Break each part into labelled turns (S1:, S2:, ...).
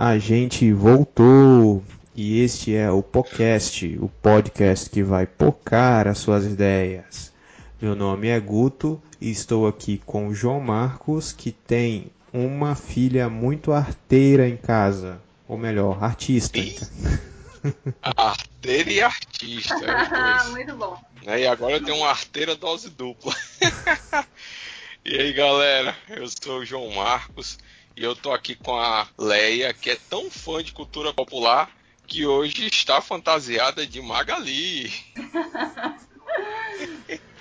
S1: a gente voltou. E este é o podcast, o podcast que vai pocar as suas ideias. Meu nome é Guto e estou aqui com o João Marcos, que tem uma filha muito arteira em casa. Ou melhor, artista.
S2: Arteira e artista.
S3: muito bom.
S2: E agora tem uma arteira dose dupla. E aí galera, eu sou o João Marcos e eu tô aqui com a Leia, que é tão fã de cultura popular que hoje está fantasiada de Magali.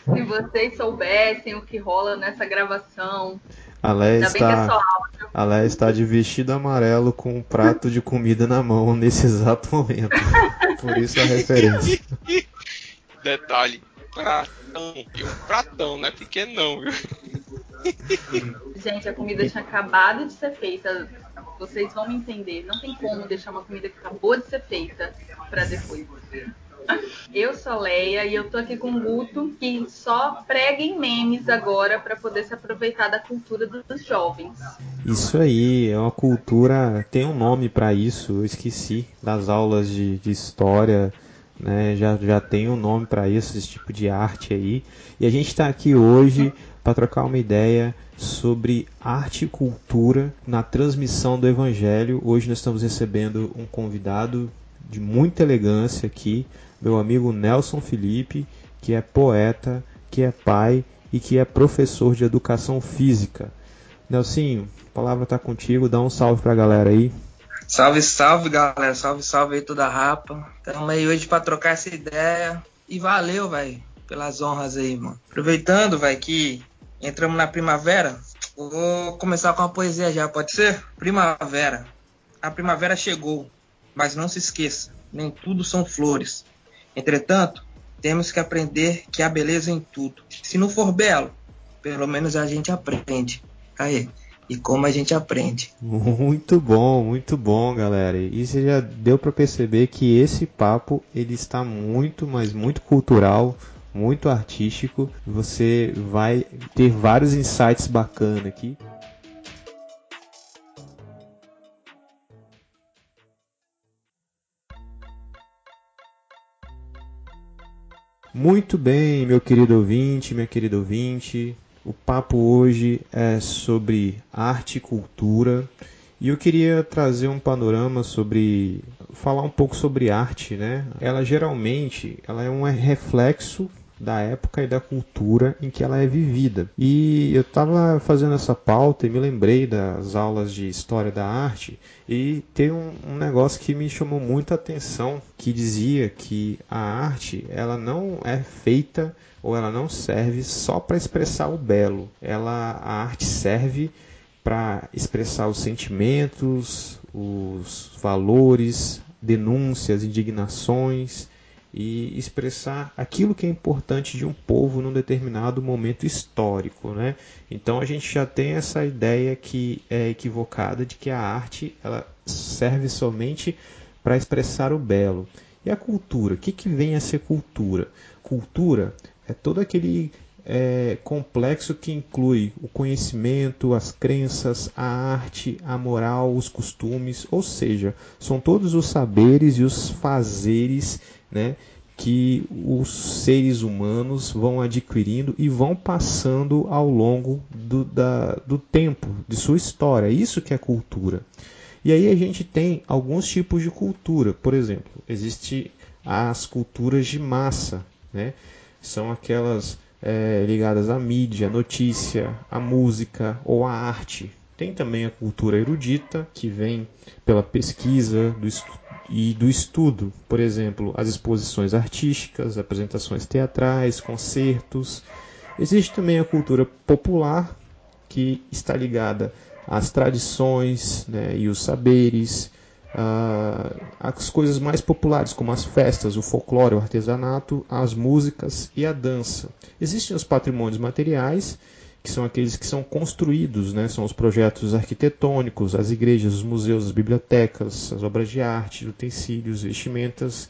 S3: Se vocês soubessem o que rola nessa gravação.
S1: A Leia, está, é a Leia está de vestido amarelo com um prato de comida na mão nesse exato momento. Por isso a referência.
S2: Detalhe, pratão. E um pratão, não é pequeno não, viu?
S3: Gente, a comida tinha acabado de ser feita. Vocês vão me entender. Não tem como deixar uma comida que acabou de ser feita para depois. Eu sou a Leia e eu tô aqui com o Guto, que só prega em memes agora para poder se aproveitar da cultura dos jovens.
S1: Isso aí, é uma cultura, tem um nome para isso, eu esqueci, das aulas de, de história, né? Já, já tem um nome para isso, esse tipo de arte aí. E a gente está aqui hoje para trocar uma ideia sobre arte e cultura na transmissão do Evangelho. Hoje nós estamos recebendo um convidado de muita elegância aqui, meu amigo Nelson Felipe, que é poeta, que é pai e que é professor de educação física. Nelsinho, a palavra está contigo, dá um salve para a galera aí.
S4: Salve, salve galera, salve, salve aí toda a rapa. Estamos aí hoje para trocar essa ideia e valeu, velho, pelas honras aí, mano. Aproveitando, velho, que entramos na primavera, vou começar com uma poesia já, pode ser? Primavera. A primavera chegou, mas não se esqueça, nem tudo são flores. Entretanto, temos que aprender que há beleza em tudo. Se não for belo, pelo menos a gente aprende. Aí, e como a gente aprende.
S1: Muito bom, muito bom, galera. E você já deu para perceber que esse papo ele está muito, mas muito cultural, muito artístico. Você vai ter vários insights bacanas aqui. Muito bem, meu querido ouvinte, minha querida ouvinte. O papo hoje é sobre arte e cultura. E eu queria trazer um panorama sobre falar um pouco sobre arte, né? Ela geralmente ela é um reflexo da época e da cultura em que ela é vivida. E eu estava fazendo essa pauta e me lembrei das aulas de história da arte e tem um, um, negócio que me chamou muita atenção que dizia que a arte ela não é feita ou ela não serve só para expressar o belo. Ela a arte serve para expressar os sentimentos, os valores, denúncias, indignações e expressar aquilo que é importante de um povo num determinado momento histórico, né? Então a gente já tem essa ideia que é equivocada de que a arte ela serve somente para expressar o belo. E a cultura, o que, que vem a ser cultura? Cultura é todo aquele é, complexo que inclui o conhecimento, as crenças, a arte, a moral, os costumes, ou seja, são todos os saberes e os fazeres né, que os seres humanos vão adquirindo e vão passando ao longo do, da, do tempo, de sua história. Isso que é cultura. E aí a gente tem alguns tipos de cultura. Por exemplo, existe as culturas de massa, né? São aquelas é, ligadas à mídia, à notícia, à música ou à arte. Tem também a cultura erudita, que vem pela pesquisa do e do estudo, por exemplo, as exposições artísticas, apresentações teatrais, concertos. Existe também a cultura popular, que está ligada às tradições né, e os saberes, as coisas mais populares, como as festas, o folclore, o artesanato, as músicas e a dança. Existem os patrimônios materiais, que são aqueles que são construídos, né? são os projetos arquitetônicos, as igrejas, os museus, as bibliotecas, as obras de arte, utensílios, vestimentas.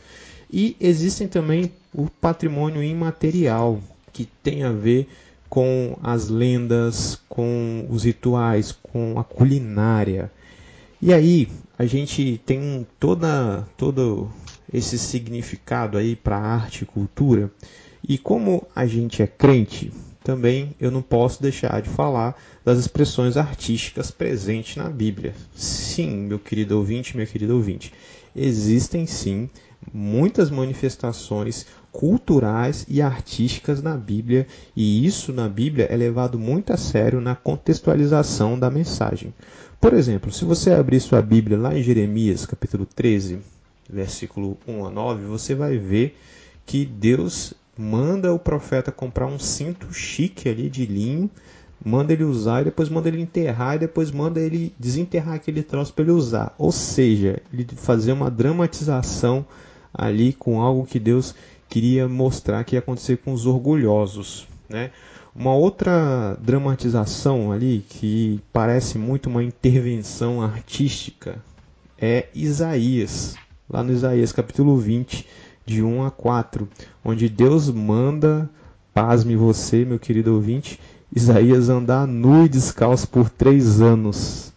S1: E existem também o patrimônio imaterial, que tem a ver com as lendas, com os rituais, com a culinária. E aí a gente tem toda todo esse significado aí para arte e cultura. E como a gente é crente, também eu não posso deixar de falar das expressões artísticas presentes na Bíblia. Sim, meu querido ouvinte, minha querida ouvinte, existem sim muitas manifestações culturais e artísticas na Bíblia, e isso na Bíblia é levado muito a sério na contextualização da mensagem. Por exemplo, se você abrir sua Bíblia lá em Jeremias, capítulo 13, versículo 1 a 9, você vai ver que Deus manda o profeta comprar um cinto chique ali de linho, manda ele usar e depois manda ele enterrar e depois manda ele desenterrar aquele troço para ele usar. Ou seja, ele fazer uma dramatização ali com algo que Deus queria mostrar que ia acontecer com os orgulhosos, né? Uma outra dramatização ali que parece muito uma intervenção artística é Isaías, lá no Isaías capítulo 20, de 1 a 4, onde Deus manda, pasme você, meu querido ouvinte, Isaías andar nu e descalço por três anos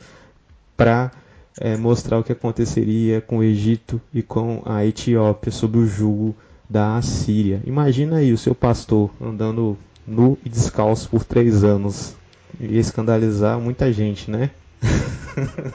S1: para é, mostrar o que aconteceria com o Egito e com a Etiópia sob o jugo da Assíria. Imagina aí o seu pastor andando nu e descalço por três anos. Ia escandalizar muita gente, né?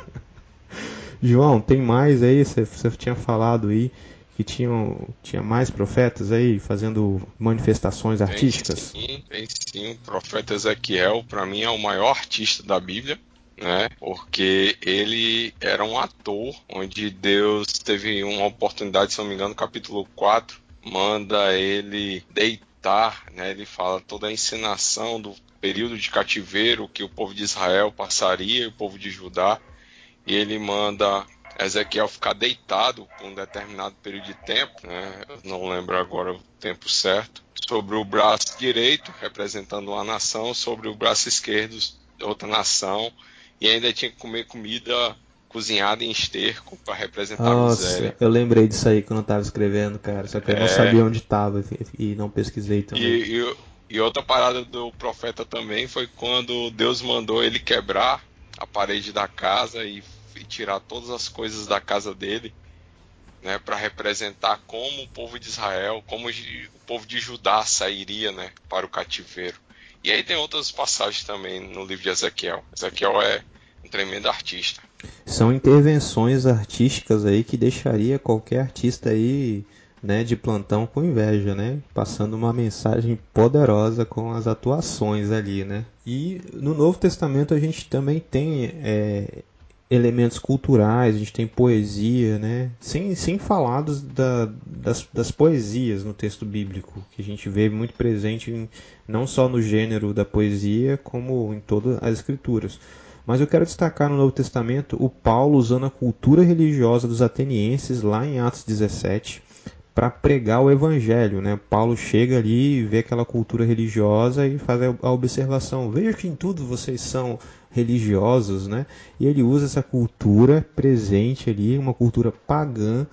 S1: João, tem mais aí? Você tinha falado aí que tinham, tinha mais profetas aí fazendo manifestações artísticas?
S2: Tem sim, tem sim. O profeta Ezequiel, para mim, é o maior artista da Bíblia. Né? Porque ele era um ator, onde Deus teve uma oportunidade, se não me engano, no capítulo 4, manda ele deitar, né? Ele fala toda a encenação do período de cativeiro que o povo de Israel passaria e o povo de Judá, e ele manda Ezequiel ficar deitado por um determinado período de tempo, né? Eu não lembro agora o tempo certo, sobre o braço direito, representando uma nação, sobre o braço esquerdo, outra nação, e ainda tinha que comer comida cozinhada em esterco para representar Nossa, a miséria.
S1: Eu lembrei disso aí quando eu estava escrevendo, cara, só que eu é... não sabia onde estava e não pesquisei também.
S2: E, e, e outra parada do profeta também foi quando Deus mandou ele quebrar a parede da casa e e tirar todas as coisas da casa dele, né, para representar como o povo de Israel, como o povo de Judá sairia, né, para o cativeiro. E aí tem outras passagens também no livro de Ezequiel. Ezequiel é um tremendo artista.
S1: São intervenções artísticas aí que deixaria qualquer artista aí né, de plantão com inveja, né? Passando uma mensagem poderosa com as atuações ali, né? E no Novo Testamento a gente também tem é, elementos culturais, a gente tem poesia, né? Sem, sem falar dos, da, das, das poesias no texto bíblico, que a gente vê muito presente em, não só no gênero da poesia, como em todas as escrituras. Mas eu quero destacar no Novo Testamento o Paulo usando a cultura religiosa dos atenienses lá em Atos 17 para pregar o evangelho, né? Paulo chega ali, vê aquela cultura religiosa e faz a observação: veja que em tudo vocês são religiosos, né? E ele usa essa cultura presente ali, uma cultura pagã,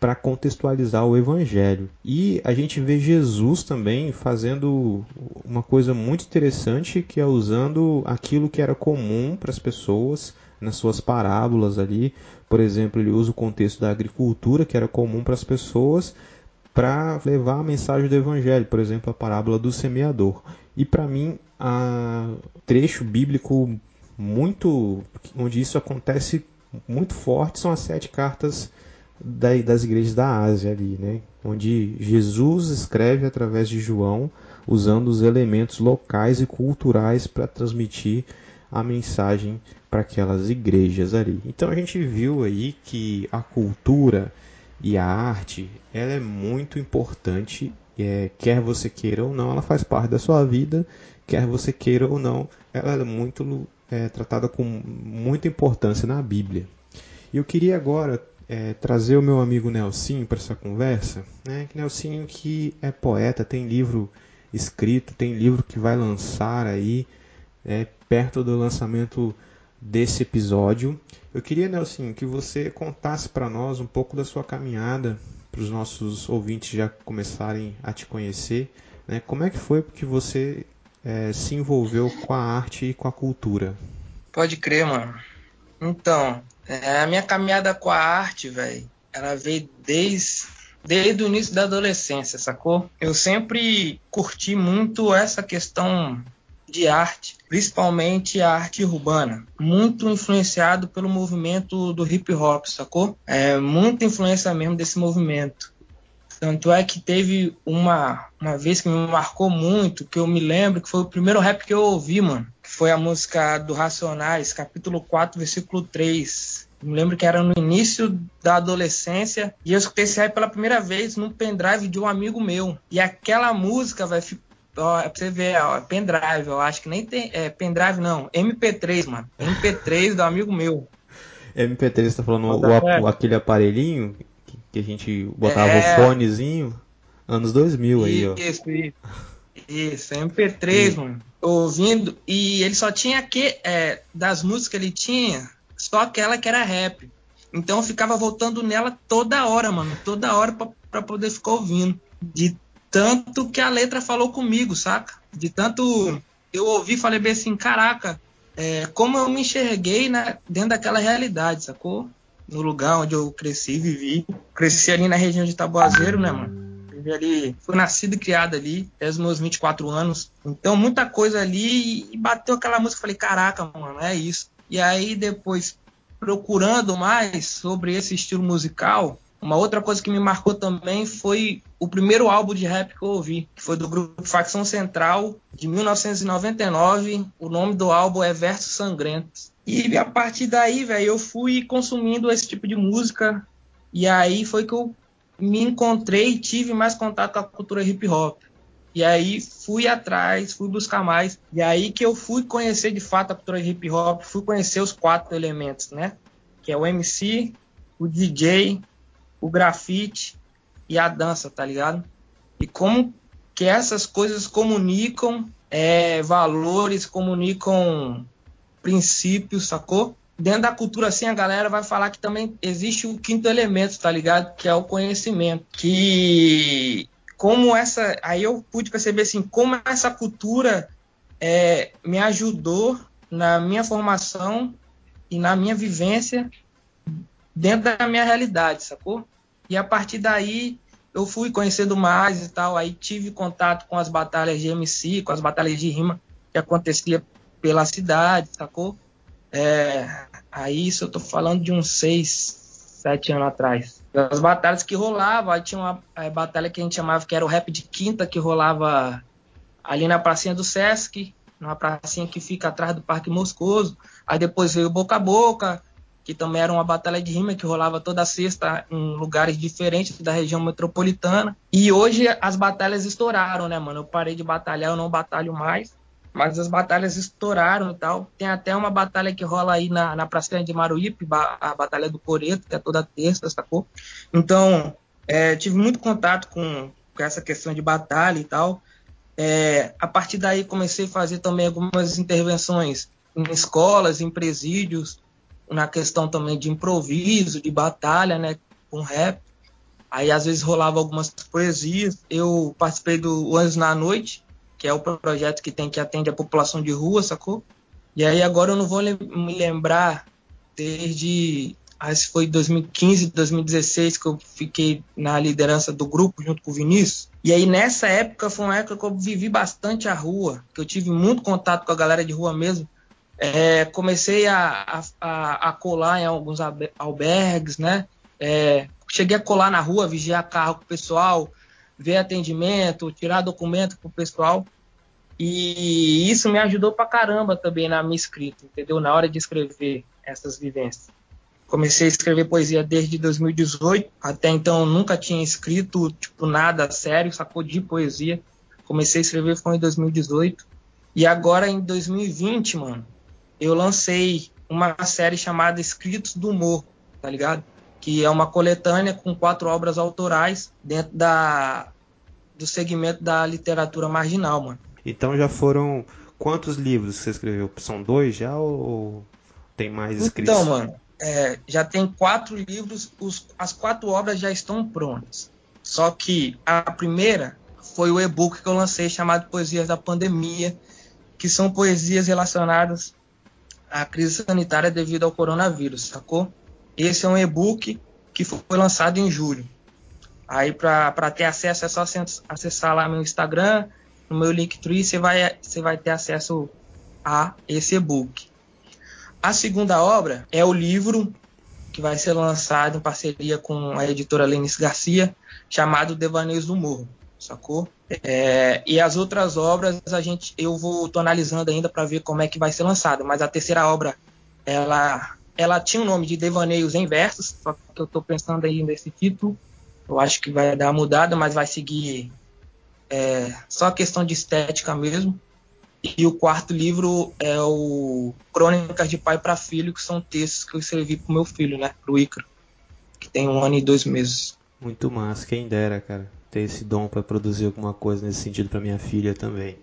S1: para contextualizar o evangelho. E a gente vê Jesus também fazendo uma coisa muito interessante, que é usando aquilo que era comum para as pessoas nas suas parábolas ali. Por exemplo, ele usa o contexto da agricultura, que era comum para as pessoas, para levar a mensagem do evangelho, por exemplo, a parábola do semeador. E para mim, a trecho bíblico muito onde isso acontece muito forte são as sete cartas das igrejas da Ásia ali, né? Onde Jesus escreve através de João, usando os elementos locais e culturais para transmitir a mensagem para aquelas igrejas ali. Então a gente viu aí que a cultura e a arte ela é muito importante, é, quer você queira ou não, ela faz parte da sua vida, quer você queira ou não, ela é muito é, tratada com muita importância na Bíblia. E eu queria agora é, trazer o meu amigo Nelsinho para essa conversa. Né? Nelsinho que é poeta, tem livro escrito, tem livro que vai lançar aí é, perto do lançamento desse episódio. Eu queria, Nelson, que você contasse para nós um pouco da sua caminhada, para os nossos ouvintes já começarem a te conhecer. Né? Como é que foi que você é, se envolveu com a arte e com a cultura?
S4: Pode crer, mano. Então, é, a minha caminhada com a arte, velho, ela veio desde, desde o início da adolescência, sacou? Eu sempre curti muito essa questão de arte, principalmente a arte urbana, muito influenciado pelo movimento do hip hop, sacou? É muita influência mesmo desse movimento. Tanto é que teve uma, uma vez que me marcou muito, que eu me lembro que foi o primeiro rap que eu ouvi, mano. Que foi a música do Racionais, capítulo 4, versículo 3. Me lembro que era no início da adolescência e eu escutei esse rap pela primeira vez num pendrive de um amigo meu. E aquela música, vai ó, é pra você ver, ó, pendrive, eu acho que nem tem. É, pendrive não, MP3, mano. MP3 do amigo meu.
S1: MP3, você tá falando o, o, aquele aparelhinho que a gente botava é... o fonezinho? Anos 2000 aí, ó.
S4: Isso, isso. MP3, mano. Ouvindo. E ele só tinha que. É, das músicas que ele tinha, só aquela que era rap. Então eu ficava voltando nela toda hora, mano. Toda hora pra, pra poder ficar ouvindo. De tanto que a letra falou comigo, saca? De tanto eu ouvi falei bem assim, caraca, é, como eu me enxerguei né, dentro daquela realidade, sacou? No lugar onde eu cresci, vivi. Cresci ali na região de Taboazeiro, né, mano? Vivi ali, fui nascido e criado ali, até os meus 24 anos. Então, muita coisa ali e bateu aquela música. Falei, caraca, mano, é isso. E aí, depois, procurando mais sobre esse estilo musical, uma outra coisa que me marcou também foi o primeiro álbum de rap que eu ouvi, que foi do grupo Facção Central, de 1999. O nome do álbum é Versos Sangrentos. E a partir daí, velho, eu fui consumindo esse tipo de música. E aí foi que eu me encontrei e tive mais contato com a cultura hip hop. E aí fui atrás, fui buscar mais. E aí que eu fui conhecer de fato a cultura hip hop, fui conhecer os quatro elementos, né? Que é o MC, o DJ, o grafite e a dança, tá ligado? E como que essas coisas comunicam é, valores, comunicam princípios, sacou? Dentro da cultura, assim, a galera vai falar que também existe o quinto elemento, tá ligado? Que é o conhecimento. Que como essa. Aí eu pude perceber assim, como essa cultura é, me ajudou na minha formação e na minha vivência dentro da minha realidade, sacou? E a partir daí eu fui conhecendo mais e tal, aí tive contato com as batalhas de MC, com as batalhas de rima que acontecia pela cidade, sacou? É, aí isso eu tô falando de uns seis, sete anos atrás. As batalhas que rolavam, aí tinha uma batalha que a gente chamava que era o rap de quinta, que rolava ali na pracinha do Sesc, numa pracinha que fica atrás do Parque Moscoso. Aí depois veio Boca a Boca, que também era uma batalha de rima que rolava toda sexta em lugares diferentes da região metropolitana. E hoje as batalhas estouraram, né, mano? Eu parei de batalhar, eu não batalho mais. Mas as batalhas estouraram e tal. Tem até uma batalha que rola aí na, na Praça de Maruípe, a Batalha do Coreto, que é toda terça, sacou? Então, é, tive muito contato com, com essa questão de batalha e tal. É, a partir daí comecei a fazer também algumas intervenções em escolas, em presídios, na questão também de improviso, de batalha, né, com rap. Aí às vezes rolava algumas poesias. Eu participei do Anjos na Noite, que é o projeto que tem que atende a população de rua, sacou? E aí agora eu não vou me lembrar desde acho que foi 2015, 2016 que eu fiquei na liderança do grupo junto com o Vinícius. E aí nessa época foi uma época que eu vivi bastante a rua, que eu tive muito contato com a galera de rua mesmo. É, comecei a, a, a, colar em alguns albergues, né? É, cheguei a colar na rua, vigiar carro com o pessoal, ver atendimento, tirar documento com o pessoal. E isso me ajudou pra caramba também na minha escrita, entendeu? Na hora de escrever essas vivências. Comecei a escrever poesia desde 2018. Até então nunca tinha escrito tipo nada sério, sacou de poesia. Comecei a escrever foi em 2018. E agora em 2020, mano, eu lancei uma série chamada Escritos do Humor, tá ligado? Que é uma coletânea com quatro obras autorais dentro da, do segmento da literatura marginal, mano.
S1: Então já foram quantos livros você escreveu? São dois já ou tem mais escritos?
S4: Então, mano, é, já tem quatro livros, os, as quatro obras já estão prontas. Só que a primeira foi o e-book que eu lancei chamado Poesias da Pandemia, que são poesias relacionadas à crise sanitária devido ao coronavírus, sacou? Esse é um e-book que foi lançado em julho. Aí, para ter acesso, é só acessar lá meu Instagram, no meu Linktree, você vai, você vai ter acesso a esse e-book. A segunda obra é o livro que vai ser lançado em parceria com a editora Lenis Garcia, chamado Devaneios do Morro, sacou? É, e as outras obras a gente, eu vou tô analisando ainda para ver como é que vai ser lançado. Mas a terceira obra, ela, ela tinha o nome de Devaneios em Versos, só que eu estou pensando aí nesse título. Eu acho que vai dar uma mudada, mas vai seguir é, só questão de estética mesmo. E o quarto livro é o Crônicas de Pai para Filho, que são textos que eu escrevi para meu filho, né, para o Icaro, que tem um ano e dois meses.
S1: Muito massa, quem dera, cara ter esse dom para produzir alguma coisa nesse sentido para minha filha também.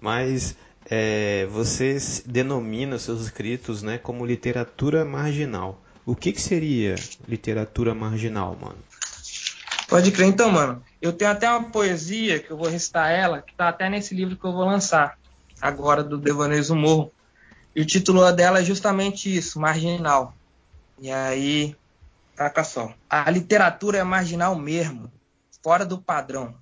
S1: Mas é, você denomina seus escritos né, como literatura marginal. O que, que seria literatura marginal, mano?
S4: Pode crer, então, mano. Eu tenho até uma poesia que eu vou recitar ela, que tá até nesse livro que eu vou lançar, agora do Devaneios Morro. E o título dela é justamente isso, marginal. E aí, taca só. A literatura é marginal mesmo fora do padrão.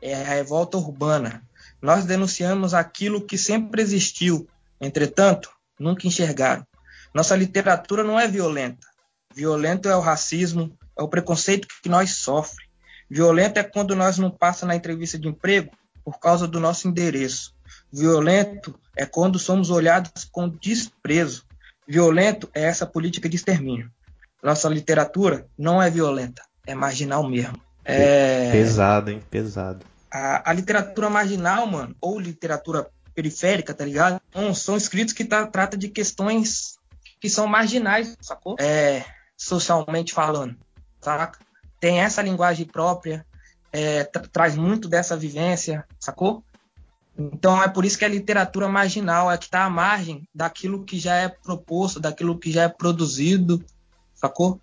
S4: É a revolta urbana. Nós denunciamos aquilo que sempre existiu, entretanto, nunca enxergaram. Nossa literatura não é violenta. Violento é o racismo, é o preconceito que nós sofremos. Violento é quando nós não passa na entrevista de emprego por causa do nosso endereço. Violento é quando somos olhados com desprezo. Violento é essa política de extermínio. Nossa literatura não é violenta, é marginal mesmo.
S1: É... Pesado, hein? Pesado.
S4: A, a, literatura marginal, mano, ou literatura periférica, tá ligado? São, escritos que tá, trata de questões que são marginais, sacou? É, socialmente falando, saca? Tem essa linguagem própria, é, tra traz muito dessa vivência, sacou? Então é por isso que a literatura marginal é que está à margem daquilo que já é proposto, daquilo que já é produzido, sacou?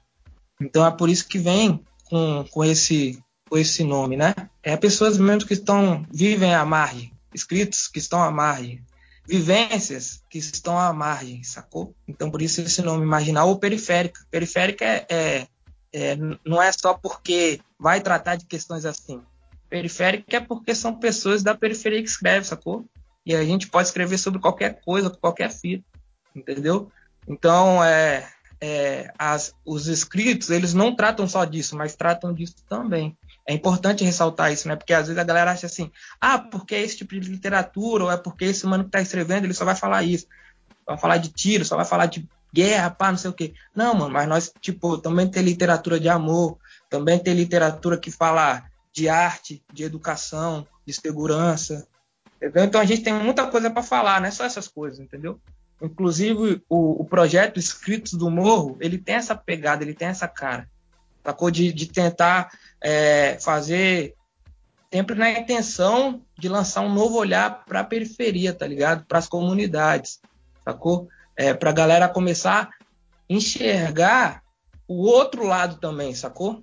S4: Então é por isso que vem com, com, esse, com esse nome, né? É pessoas mesmo que estão vivem à margem, escritos que estão à margem, vivências que estão à margem, sacou? Então por isso esse nome marginal ou periférica. Periférica é, é, é, não é só porque vai tratar de questões assim. Periférica é porque são pessoas da periferia que escrevem, sacou? E a gente pode escrever sobre qualquer coisa, qualquer fita, entendeu? Então, é, é, as, os escritos, eles não tratam só disso, mas tratam disso também. É importante ressaltar isso, né? Porque às vezes a galera acha assim, ah, porque esse tipo de literatura, ou é porque esse mano que está escrevendo, ele só vai falar isso. Vai falar de tiro, só vai falar de guerra, pá, não sei o quê. Não, mano, mas nós, tipo, também tem literatura de amor, também tem literatura que fala de arte, de educação, de segurança. Entendeu? Então a gente tem muita coisa para falar, não é só essas coisas, entendeu? Inclusive, o, o, projeto Escritos do Morro, ele tem essa pegada, ele tem essa cara. Sacou? De, de tentar é, fazer sempre na intenção de lançar um novo olhar para a periferia, tá ligado? Para as comunidades, sacou? É, para a galera começar a enxergar o outro lado também, sacou?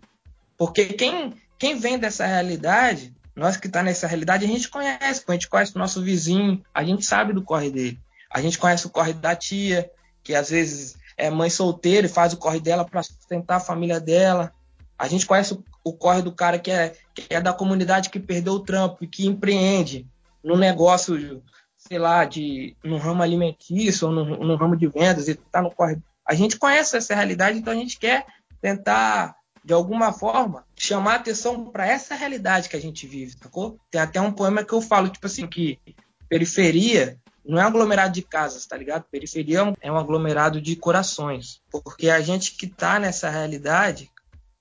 S4: Porque quem, quem vem dessa realidade, nós que está nessa realidade, a gente conhece, a gente conhece o nosso vizinho, a gente sabe do corre dele. A gente conhece o corre da tia, que às vezes é mãe solteira e faz o corre dela para sustentar a família dela. A gente conhece o, o corre do cara que é, que é da comunidade que perdeu o trampo e que empreende no negócio, sei lá, de no ramo alimentício ou no, no ramo de vendas e tá no corre. A gente conhece essa realidade, então a gente quer tentar de alguma forma, chamar atenção para essa realidade que a gente vive, sacou? Tem até um poema que eu falo, tipo assim, que periferia não é um aglomerado de casas, tá ligado? Periferia é um aglomerado de corações. Porque a gente que tá nessa realidade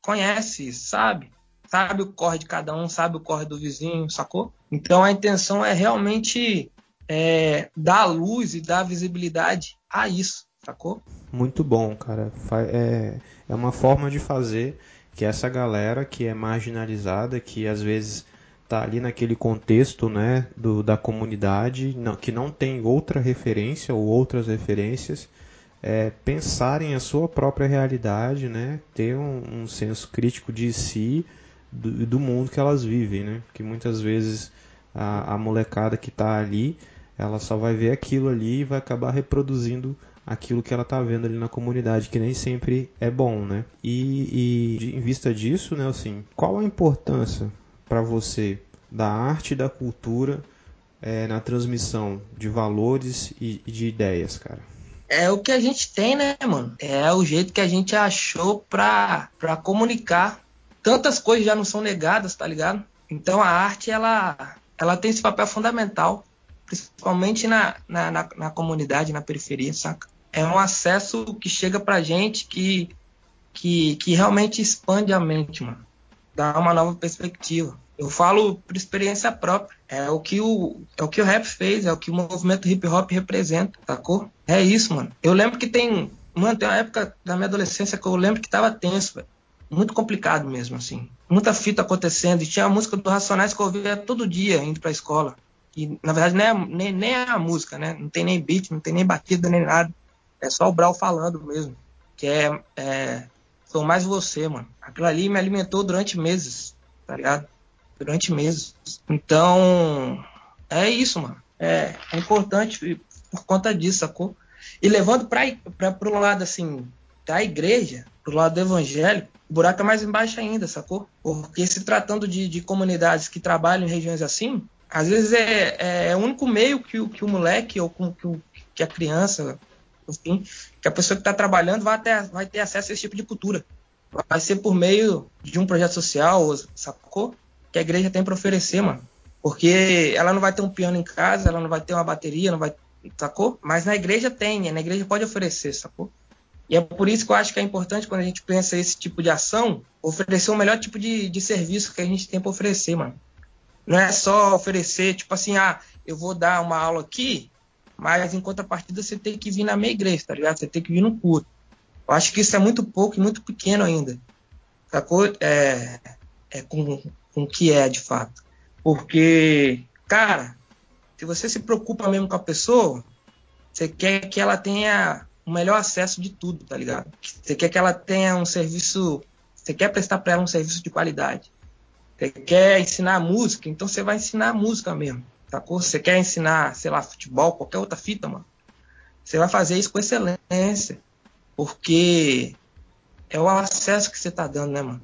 S4: conhece isso, sabe? Sabe o corre de cada um, sabe o corre do vizinho, sacou? Então a intenção é realmente é, dar luz e dar visibilidade a isso, sacou?
S1: Muito bom, cara. É, é uma forma de fazer que essa galera que é marginalizada, que às vezes está ali naquele contexto né, do, da comunidade, não, que não tem outra referência ou outras referências, é, pensarem a sua própria realidade, né, ter um, um senso crítico de si, do, do, mundo que elas vivem, né, que muitas vezes a, a molecada que está ali, ela só vai ver aquilo ali e vai acabar reproduzindo aquilo que ela está vendo ali na comunidade, que nem sempre é bom, né? E, e em vista disso, né, assim, qual a importância para você da arte e da cultura é, na transmissão de valores e, e de ideias, cara?
S4: É o que a gente tem, né, mano? É o jeito que a gente achou pra, pra comunicar. Tantas coisas já não são negadas, tá ligado? Então a arte, ela, ela tem esse papel fundamental, principalmente na, na, na, na comunidade, na periferia, saca? É um acesso que chega pra gente que, que, que realmente expande a mente, mano. Dá uma nova perspectiva. Eu falo por experiência própria. É o que o, é o que o rap fez, é o que o movimento hip hop representa, sacou? É isso, mano. Eu lembro que tem. Mano, tem uma época da minha adolescência que eu lembro que tava tenso, velho. Muito complicado mesmo, assim. Muita fita acontecendo. E tinha a música do Racionais que eu ouvia todo dia indo pra escola. E, na verdade, nem é, nem, nem é a música, né? Não tem nem beat, não tem nem batida, nem nada. É só o Brau falando mesmo. Que é, é. Sou mais você, mano. Aquilo ali me alimentou durante meses, tá ligado? durante meses. Então, é isso, mano. É, é importante por conta disso, sacou? E levando para o lado, assim, da igreja, pro lado do evangelho, o buraco é mais embaixo ainda, sacou? Porque se tratando de, de comunidades que trabalham em regiões assim, às vezes é, é, é o único meio que o, que o moleque ou que, que a criança, enfim, que a pessoa que está trabalhando vai ter, vai ter acesso a esse tipo de cultura. Vai ser por meio de um projeto social, sacou? que a igreja tem para oferecer, mano. Porque ela não vai ter um piano em casa, ela não vai ter uma bateria, não vai. Sacou? Mas na igreja tem, na igreja pode oferecer, sacou? E é por isso que eu acho que é importante quando a gente pensa esse tipo de ação, oferecer o melhor tipo de, de serviço que a gente tem para oferecer, mano. Não é só oferecer, tipo assim, ah, eu vou dar uma aula aqui, mas em contrapartida você tem que vir na minha igreja, tá ligado? Você tem que vir no culto. Eu acho que isso é muito pouco e muito pequeno ainda. Sacou? É, é com, com o que é de fato. Porque, cara, se você se preocupa mesmo com a pessoa, você quer que ela tenha o melhor acesso de tudo, tá ligado? Você quer que ela tenha um serviço, você quer prestar para ela um serviço de qualidade. Você quer ensinar música, então você vai ensinar música mesmo, sacou? Você quer ensinar, sei lá, futebol, qualquer outra fita, mano. Você vai fazer isso com excelência, porque é o acesso que você tá dando, né, mano?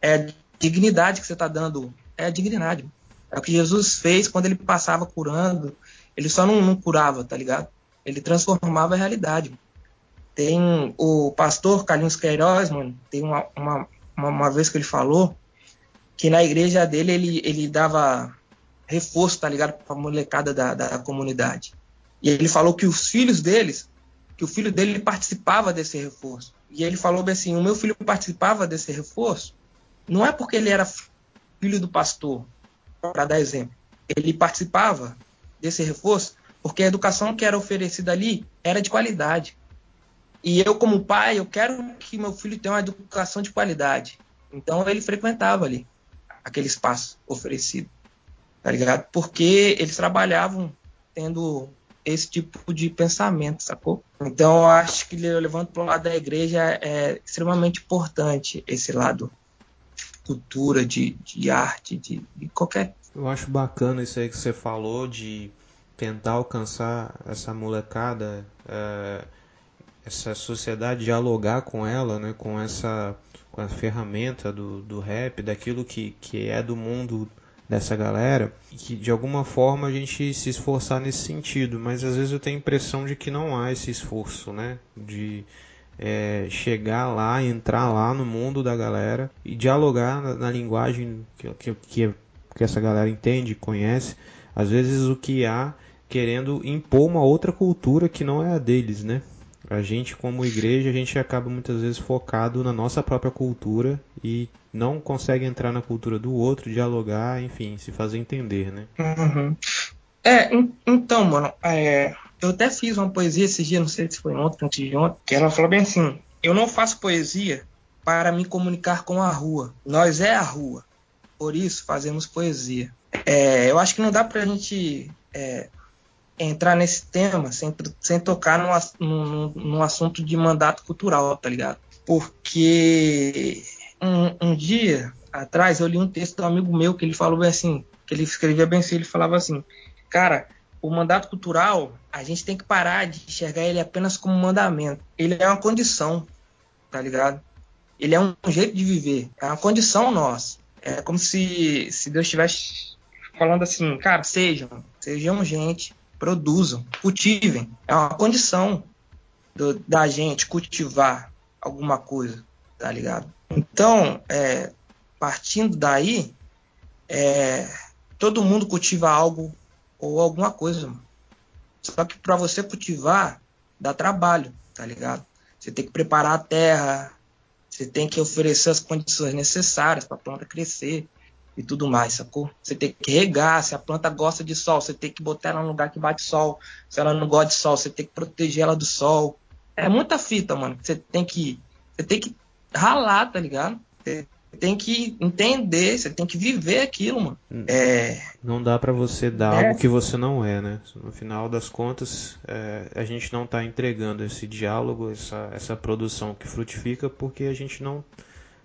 S4: É dignidade que você está dando é a dignidade. É o que Jesus fez quando ele passava curando. Ele só não, não curava, tá ligado? Ele transformava a realidade. Tem o pastor Carlinhos Queiroz, mano, tem uma, uma, uma, uma vez que ele falou que na igreja dele ele, ele dava reforço, tá ligado? Pra molecada da, da comunidade. E ele falou que os filhos deles, que o filho dele participava desse reforço. E ele falou bem assim: o meu filho participava desse reforço não é porque ele era filho do pastor, para dar exemplo. Ele participava desse reforço porque a educação que era oferecida ali era de qualidade. E eu, como pai, eu quero que meu filho tenha uma educação de qualidade. Então ele frequentava ali aquele espaço oferecido, tá ligado? Porque eles trabalhavam tendo esse tipo de pensamento, sacou? Então eu acho que levando para o lado da igreja é extremamente importante esse lado cultura, de, de arte, de, de qualquer.
S1: Eu acho bacana isso aí que você falou de tentar alcançar essa molecada, é, essa sociedade, dialogar com ela, né, com essa com a ferramenta do, do rap, daquilo que, que é do mundo dessa galera, que de alguma forma a gente se esforçar nesse sentido, mas às vezes eu tenho a impressão de que não há esse esforço, né, de é, chegar lá, entrar lá no mundo da galera e dialogar na, na linguagem que, que, que, essa galera entende, conhece. Às vezes o que há querendo impor uma outra cultura que não é a deles, né? A gente, como igreja, a gente acaba muitas vezes focado na nossa própria cultura e não consegue entrar na cultura do outro, dialogar, enfim, se fazer entender, né?
S4: Uhum. É, então, mano, é, eu até fiz uma poesia esse dia, não sei se foi ontem, antes de ontem, que ela falou bem assim: Eu não faço poesia para me comunicar com a rua. Nós é a rua. Por isso fazemos poesia. É, eu acho que não dá pra gente é, entrar nesse tema sem, sem tocar no, no, assunto de mandato cultural, tá ligado? Porque um, um, dia atrás eu li um texto um amigo meu que ele falou bem assim, que ele escrevia bem assim, ele falava assim, cara, o mandato cultural, a gente tem que parar de enxergar ele apenas como mandamento. Ele é uma condição, tá ligado? Ele é um jeito de viver, é uma condição nossa. É como se, se Deus estivesse falando assim, cara, sejam, sejam gente, produzam, cultivem. É uma condição do, da gente cultivar alguma coisa, tá ligado? Então, é, partindo daí, é, todo mundo cultiva algo ou alguma coisa. Mano. Só que para você cultivar, dá trabalho, tá ligado? Você tem que preparar a terra, você tem que oferecer as condições necessárias para a planta crescer e tudo mais, sacou? Você tem que regar, se a planta gosta de sol, você tem que botar ela num lugar que bate sol. Se ela não gosta de sol, você tem que proteger ela do sol. É muita fita, mano. Você tem que, você tem que ralar, tá ligado? Você tem que entender, você tem que viver aquilo, mano.
S1: Hum. É... Não dá para você dar é... algo que você não é, né? No final das contas, é, a gente não tá entregando esse diálogo, essa, essa produção que frutifica, porque a gente não,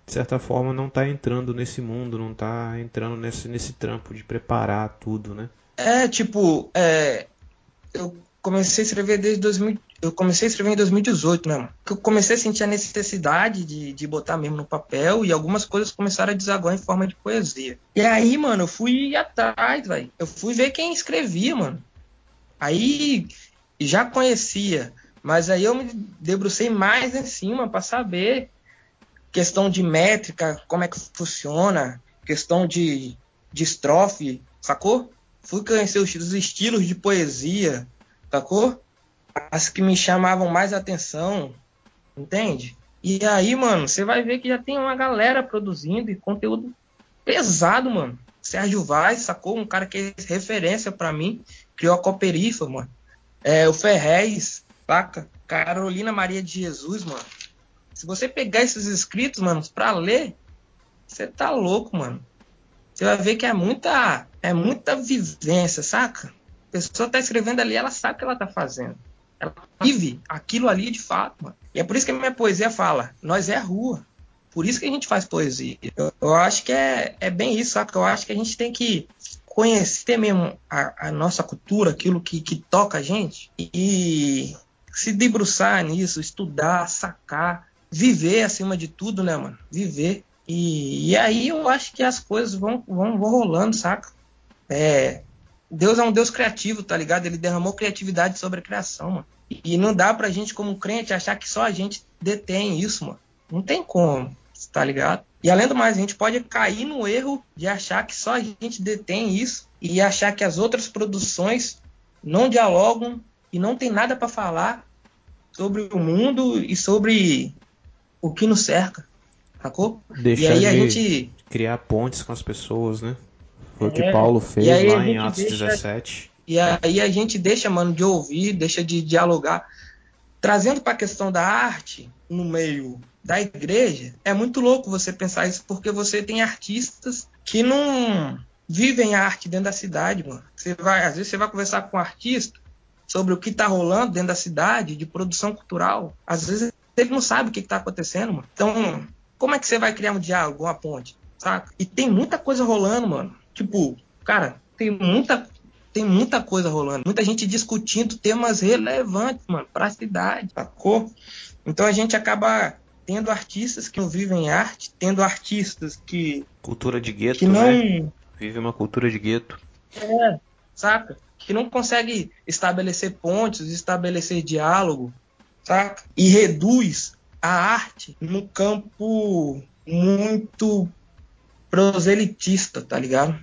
S1: de certa forma, não tá entrando nesse mundo, não tá entrando nesse, nesse trampo de preparar tudo, né?
S4: É, tipo, é, eu comecei a escrever desde 2000, eu comecei a escrever em 2018, né, mano? Eu comecei a sentir a necessidade de, de botar mesmo no papel e algumas coisas começaram a desaguar em forma de poesia. E aí, mano, eu fui atrás, velho. Eu fui ver quem escrevia, mano. Aí já conhecia, mas aí eu me debrucei mais em cima para saber questão de métrica, como é que funciona, questão de, de estrofe, sacou? Fui conhecer os, os estilos de poesia, sacou? As que me chamavam mais atenção, entende? E aí, mano, você vai ver que já tem uma galera produzindo e conteúdo pesado, mano. Sérgio Vaz sacou um cara que é referência para mim, criou a Coperifa, mano. É, o Ferrez, saca? Carolina Maria de Jesus, mano. Se você pegar esses escritos, mano, pra ler, você tá louco, mano. Você vai ver que é muita, é muita vivência, saca? A pessoa tá escrevendo ali, ela sabe o que ela tá fazendo. Ela vive aquilo ali de fato, mano. E é por isso que a minha poesia fala: nós é rua. Por isso que a gente faz poesia. Eu, eu acho que é, é bem isso, sabe? Eu acho que a gente tem que conhecer mesmo a, a nossa cultura, aquilo que, que toca a gente, e se debruçar nisso, estudar, sacar, viver acima de tudo, né, mano? Viver. E, e aí eu acho que as coisas vão, vão, vão rolando, saca? É, Deus é um Deus criativo, tá ligado? Ele derramou criatividade sobre a criação, mano. E não dá pra gente, como crente, achar que só a gente detém isso, mano. Não tem como, tá ligado? E além do mais, a gente pode cair no erro de achar que só a gente detém isso e achar que as outras produções não dialogam e não tem nada para falar sobre o mundo e sobre o que nos cerca, sacou?
S1: Deixar e aí a gente criar pontes com as pessoas, né? Foi o que é, Paulo fez lá em Atos deixa, 17.
S4: E aí a gente deixa, mano, de ouvir, deixa de dialogar. Trazendo para a questão da arte no meio da igreja, é muito louco você pensar isso, porque você tem artistas que não vivem a arte dentro da cidade, mano. Você vai, às vezes você vai conversar com um artista sobre o que está rolando dentro da cidade, de produção cultural. Às vezes ele não sabe o que está acontecendo, mano. Então, como é que você vai criar um diálogo, uma ponte? Saca? E tem muita coisa rolando, mano. Tipo, cara, tem muita tem muita coisa rolando, muita gente discutindo temas relevantes, mano, para a cidade, sacou? Então a gente acaba tendo artistas que não vivem arte, tendo artistas que
S1: cultura de gueto, que não né? vive uma cultura de gueto.
S4: É, saca? Que não consegue estabelecer pontes, estabelecer diálogo, saca? E reduz a arte no campo muito proselitista, tá ligado?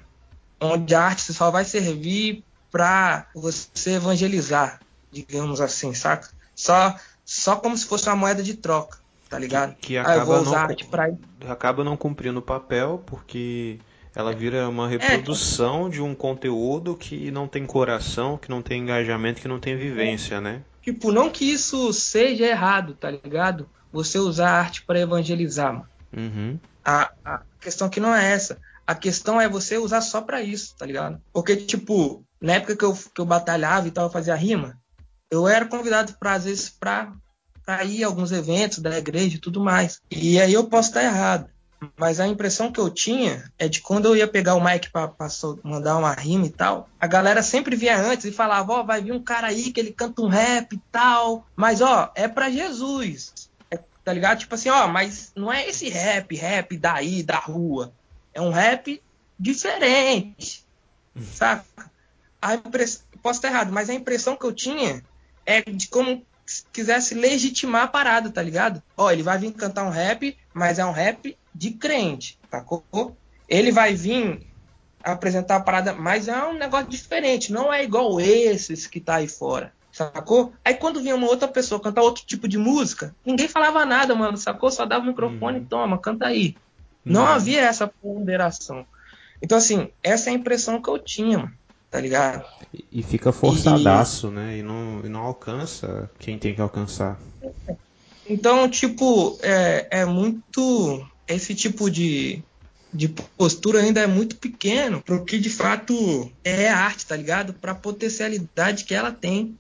S4: onde a arte só vai servir para você evangelizar, digamos assim, saca? Só, só como se fosse uma moeda de troca, tá ligado?
S1: Que, que acaba, ah, não, pra... acaba não cumprindo o papel, porque Ela vira uma reprodução é. de um conteúdo que não tem coração, que não tem engajamento, que não tem vivência, né?
S4: Tipo, não que isso seja errado, tá ligado? Você usar arte para evangelizar, mano.
S1: Uhum.
S4: A, a questão aqui não é essa. A questão é você usar só para isso, tá ligado? Porque, tipo, na época que eu, que eu batalhava e tal, fazia rima, eu era convidado para às vezes para ir a alguns eventos da igreja e tudo mais. E aí eu posso estar errado. Mas a impressão que eu tinha é de quando eu ia pegar o mic para mandar uma rima e tal, a galera sempre via antes e falava: Ó, oh, vai vir um cara aí que ele canta um rap e tal, mas ó, é para Jesus. É, tá ligado? Tipo assim, ó, mas não é esse rap, rap daí, da rua. É um rap diferente. Saca? A impress... Posso estar errado, mas a impressão que eu tinha é de como quisesse legitimar a parada, tá ligado? Ó, ele vai vir cantar um rap, mas é um rap de crente, sacou? Ele vai vir apresentar a parada, mas é um negócio diferente, não é igual esses que tá aí fora, sacou? Aí quando vinha uma outra pessoa cantar outro tipo de música, ninguém falava nada, mano, sacou? Só dava o microfone, uhum. toma, canta aí. Uhum. Não havia essa ponderação. Então, assim, essa é a impressão que eu tinha, mano, tá ligado?
S1: E, fica forçadaço, e... né? E não, e não alcança quem tem que alcançar.
S4: Então, tipo, é, é muito esse tipo de, de postura ainda é muito pequeno para o que de fato é arte, tá ligado? Para a potencialidade que ela tem,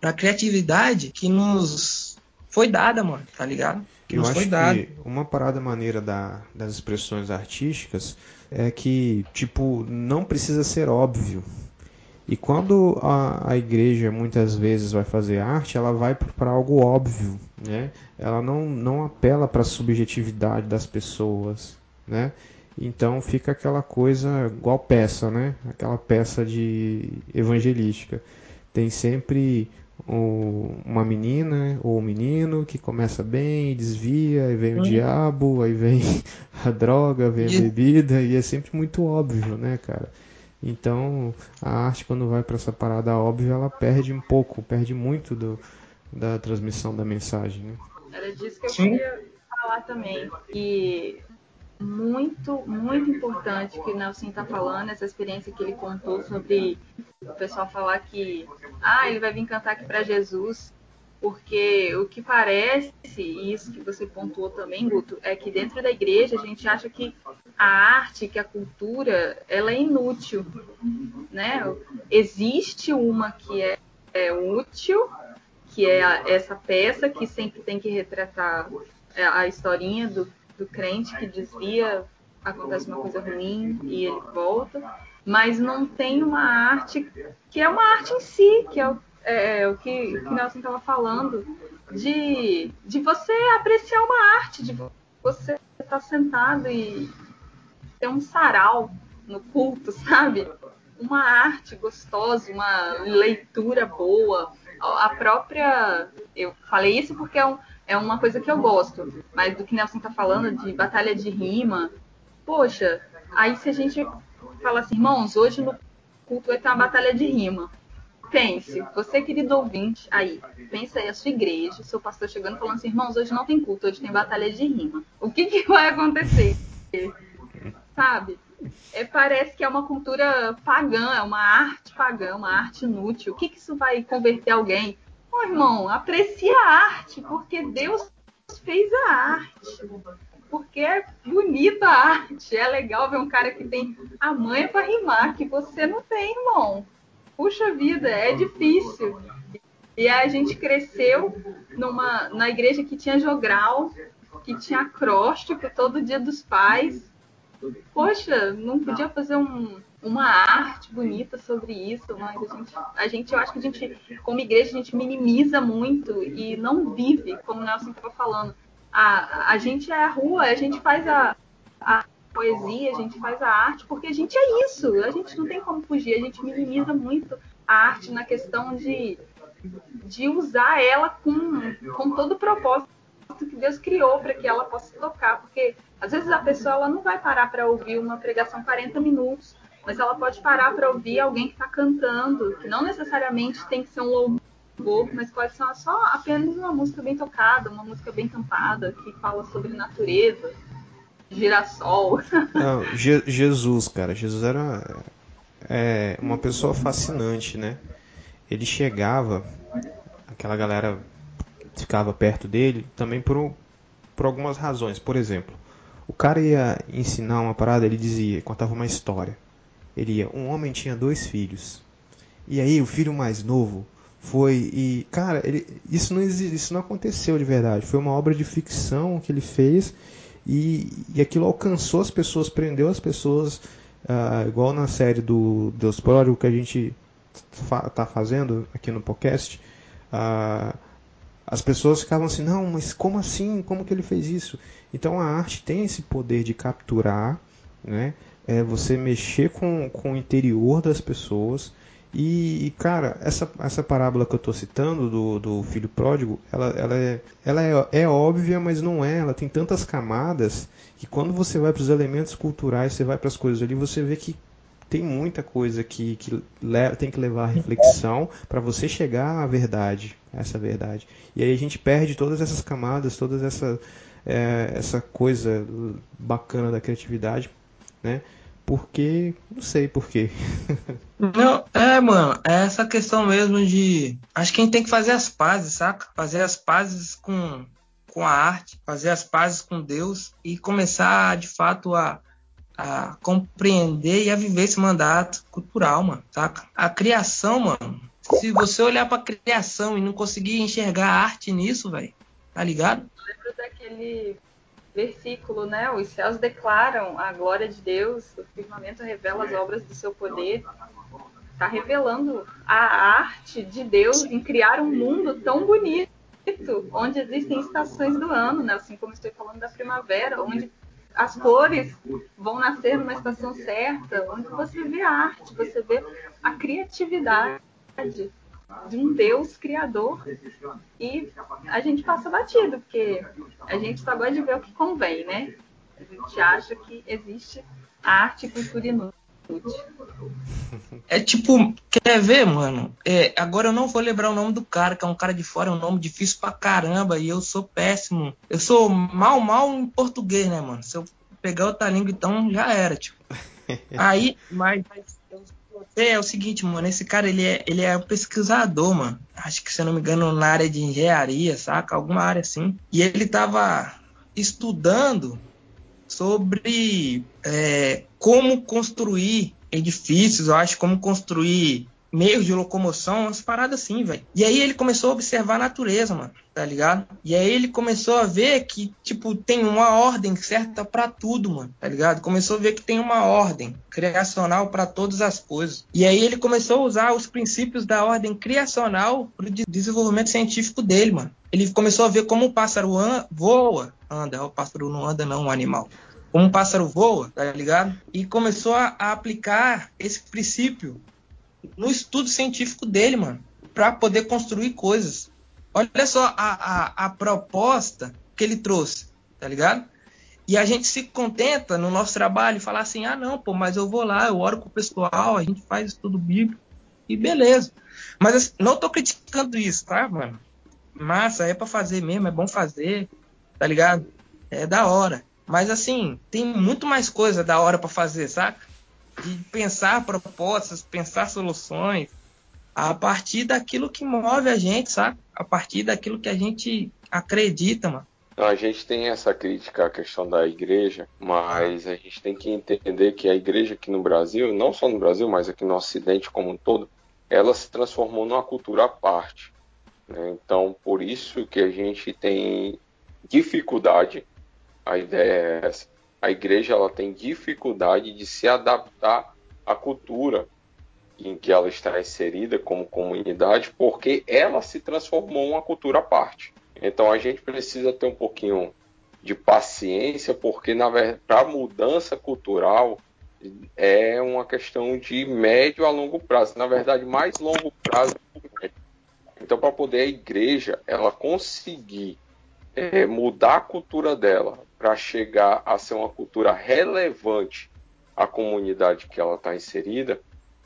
S4: para a criatividade que nos foi dada, mano, tá ligado?
S1: Que Eu nos acho foi dada. que uma parada maneira da, das expressões artísticas é que, tipo, não precisa ser óbvio. E quando a, a igreja muitas vezes vai fazer arte, ela vai para algo óbvio, né? Ela não, não apela para a subjetividade das pessoas, né? Então fica aquela coisa igual peça, né? Aquela peça de evangelística. Tem sempre o, uma menina ou um menino que começa bem, desvia, aí vem o diabo, aí vem a droga, vem a bebida, e é sempre muito óbvio, né, cara? Então, a arte, quando vai para essa parada óbvia, ela perde um pouco, perde muito do, da transmissão da mensagem. Né?
S3: Era disso que eu Sim. queria falar também. E muito, muito importante que o Nelson está falando, essa experiência que ele contou sobre o pessoal falar que ah, ele vai vir cantar aqui para Jesus. Porque o que parece, e isso que você pontuou também, Guto, é que dentro da igreja a gente acha que a arte, que a cultura, ela é inútil, né? Existe uma que é, é útil, que é a, essa peça que sempre tem que retratar é, a historinha do, do crente que desvia, acontece uma coisa ruim e ele volta, mas não tem uma arte que é uma arte em si, que é o é, é, o que, o que Nelson estava falando, de, de você apreciar uma arte, de você estar tá sentado e ter um sarau no culto, sabe? Uma arte gostosa, uma leitura boa, a própria. Eu falei isso porque é, um, é uma coisa que eu gosto, mas do que Nelson está falando de batalha de rima, poxa, aí se a gente fala assim, irmãos, hoje no culto vai ter uma batalha de rima. Pense, você querido ouvinte, aí, pensa aí a sua igreja, seu pastor chegando falando assim, irmãos, hoje não tem culto, hoje tem batalha de rima. O que, que vai acontecer? Sabe? É, parece que é uma cultura pagã, é uma arte pagã, uma arte inútil. O que, que isso vai converter alguém? Ô, irmão, aprecia a arte, porque Deus fez a arte. Porque é bonita a arte. É legal ver um cara que tem a manha para rimar, que você não tem, irmão puxa vida, é difícil. E a gente cresceu numa, na igreja que tinha jogral, que tinha acróstico todo dia dos pais. Poxa, não podia fazer um, uma arte bonita sobre isso, mas a gente, a gente, eu acho que a gente, como igreja, a gente minimiza muito e não vive, como o Nelson estava falando. A, a gente é a rua, a gente faz a, a poesia, a gente faz a arte, porque a gente é isso, a gente não tem como fugir, a gente minimiza muito a arte na questão de, de usar ela com, com todo o propósito que Deus criou para que ela possa tocar, porque às vezes a pessoa ela não vai parar para ouvir uma pregação 40 minutos, mas ela pode parar para ouvir alguém que está cantando, que não necessariamente tem que ser um louvor, mas pode ser só apenas uma música bem tocada, uma música bem cantada, que fala sobre natureza, girassol.
S1: Não, Je Jesus, cara, Jesus era é, uma pessoa fascinante, né? Ele chegava, aquela galera ficava perto dele também por, por algumas razões. Por exemplo, o cara ia ensinar uma parada, ele dizia, contava uma história. Ele ia, um homem tinha dois filhos. E aí o filho mais novo foi e cara, ele, isso não isso não aconteceu de verdade. Foi uma obra de ficção que ele fez e, e aquilo alcançou as pessoas, prendeu as pessoas, uh, igual na série do Deus Pródigo que a gente está fa fazendo aqui no podcast. Uh, as pessoas ficavam assim, não, mas como assim? Como que ele fez isso? Então a arte tem esse poder de capturar, né? É você mexer com, com o interior das pessoas e, cara, essa, essa parábola que eu estou citando do, do filho pródigo, ela, ela, é, ela é, é óbvia, mas não é. Ela tem tantas camadas que quando você vai para os elementos culturais, você vai para as coisas ali, você vê que tem muita coisa que, que leva, tem que levar a reflexão para você chegar à verdade, essa verdade. E aí a gente perde todas essas camadas, todas essa, é, essa coisa bacana da criatividade, né? Porque. Não sei porquê.
S4: Não, é, mano, é essa questão mesmo de. Acho que a gente tem que fazer as pazes, saca? Fazer as pazes com, com a arte, fazer as pazes com Deus e começar de fato a, a compreender e a viver esse mandato cultural, mano, saca? A criação, mano. Se você olhar pra criação e não conseguir enxergar a arte nisso, velho, tá ligado?
S3: Eu lembro daquele versículo, né? Os céus declaram a glória de Deus, o firmamento revela as obras do seu poder. Está revelando a arte de Deus em criar um mundo tão bonito, onde existem estações do ano, né? Assim como estou falando da primavera, onde as cores vão nascer numa estação certa, onde você vê a arte, você vê a criatividade de um Deus criador e a gente passa batido, porque a gente só gosta de ver o que convém, né? A gente acha que existe arte e cultura inútil.
S4: É tipo, quer ver, mano? É, agora eu não vou lembrar o nome do cara, que é um cara de fora, é um nome difícil pra caramba, e eu sou péssimo. Eu sou mal, mal em português, né, mano? Se eu pegar outra língua, então já era, tipo. Aí, mas, mas é, é o seguinte, mano, esse cara ele é, ele é um pesquisador, mano. Acho que se eu não me engano na área de engenharia, saca? Alguma área assim. E ele tava estudando sobre é, como construir edifícios, eu acho, como construir meios de locomoção, umas paradas assim, velho. E aí ele começou a observar a natureza, mano, tá ligado? E aí ele começou a ver que, tipo, tem uma ordem certa para tudo, mano, tá ligado? Começou a ver que tem uma ordem criacional para todas as coisas. E aí ele começou a usar os princípios da ordem criacional pro desenvolvimento científico dele, mano. Ele começou a ver como o pássaro voa, anda, o pássaro não anda não, um animal como um pássaro voa, tá ligado? E começou a, a aplicar esse princípio no estudo científico dele, mano, para poder construir coisas. Olha só a, a, a proposta que ele trouxe, tá ligado? E a gente se contenta no nosso trabalho e falar assim: ah, não, pô, mas eu vou lá, eu oro com o pessoal, a gente faz estudo bíblico e beleza. Mas assim, não tô criticando isso, tá, mano? Massa, é para fazer mesmo, é bom fazer, tá ligado? É da hora. Mas assim, tem muito mais coisa da hora para fazer, saca? de pensar propostas, pensar soluções a partir daquilo que move a gente, sabe? A partir daquilo que a gente acredita, mano.
S2: A gente tem essa crítica à questão da igreja, mas a gente tem que entender que a igreja aqui no Brasil, não só no Brasil, mas aqui no Ocidente como um todo, ela se transformou numa cultura à parte. Né? Então, por isso que a gente tem dificuldade, a ideia é essa, a igreja ela tem dificuldade de se adaptar à cultura em que ela está inserida como comunidade, porque ela se transformou uma cultura à parte. Então a gente precisa ter um pouquinho de paciência, porque na verdade, a mudança cultural é uma questão de médio a longo prazo, na verdade mais longo prazo. Então para poder a igreja ela conseguir é, mudar a cultura dela para chegar a ser uma cultura relevante à comunidade que ela está inserida,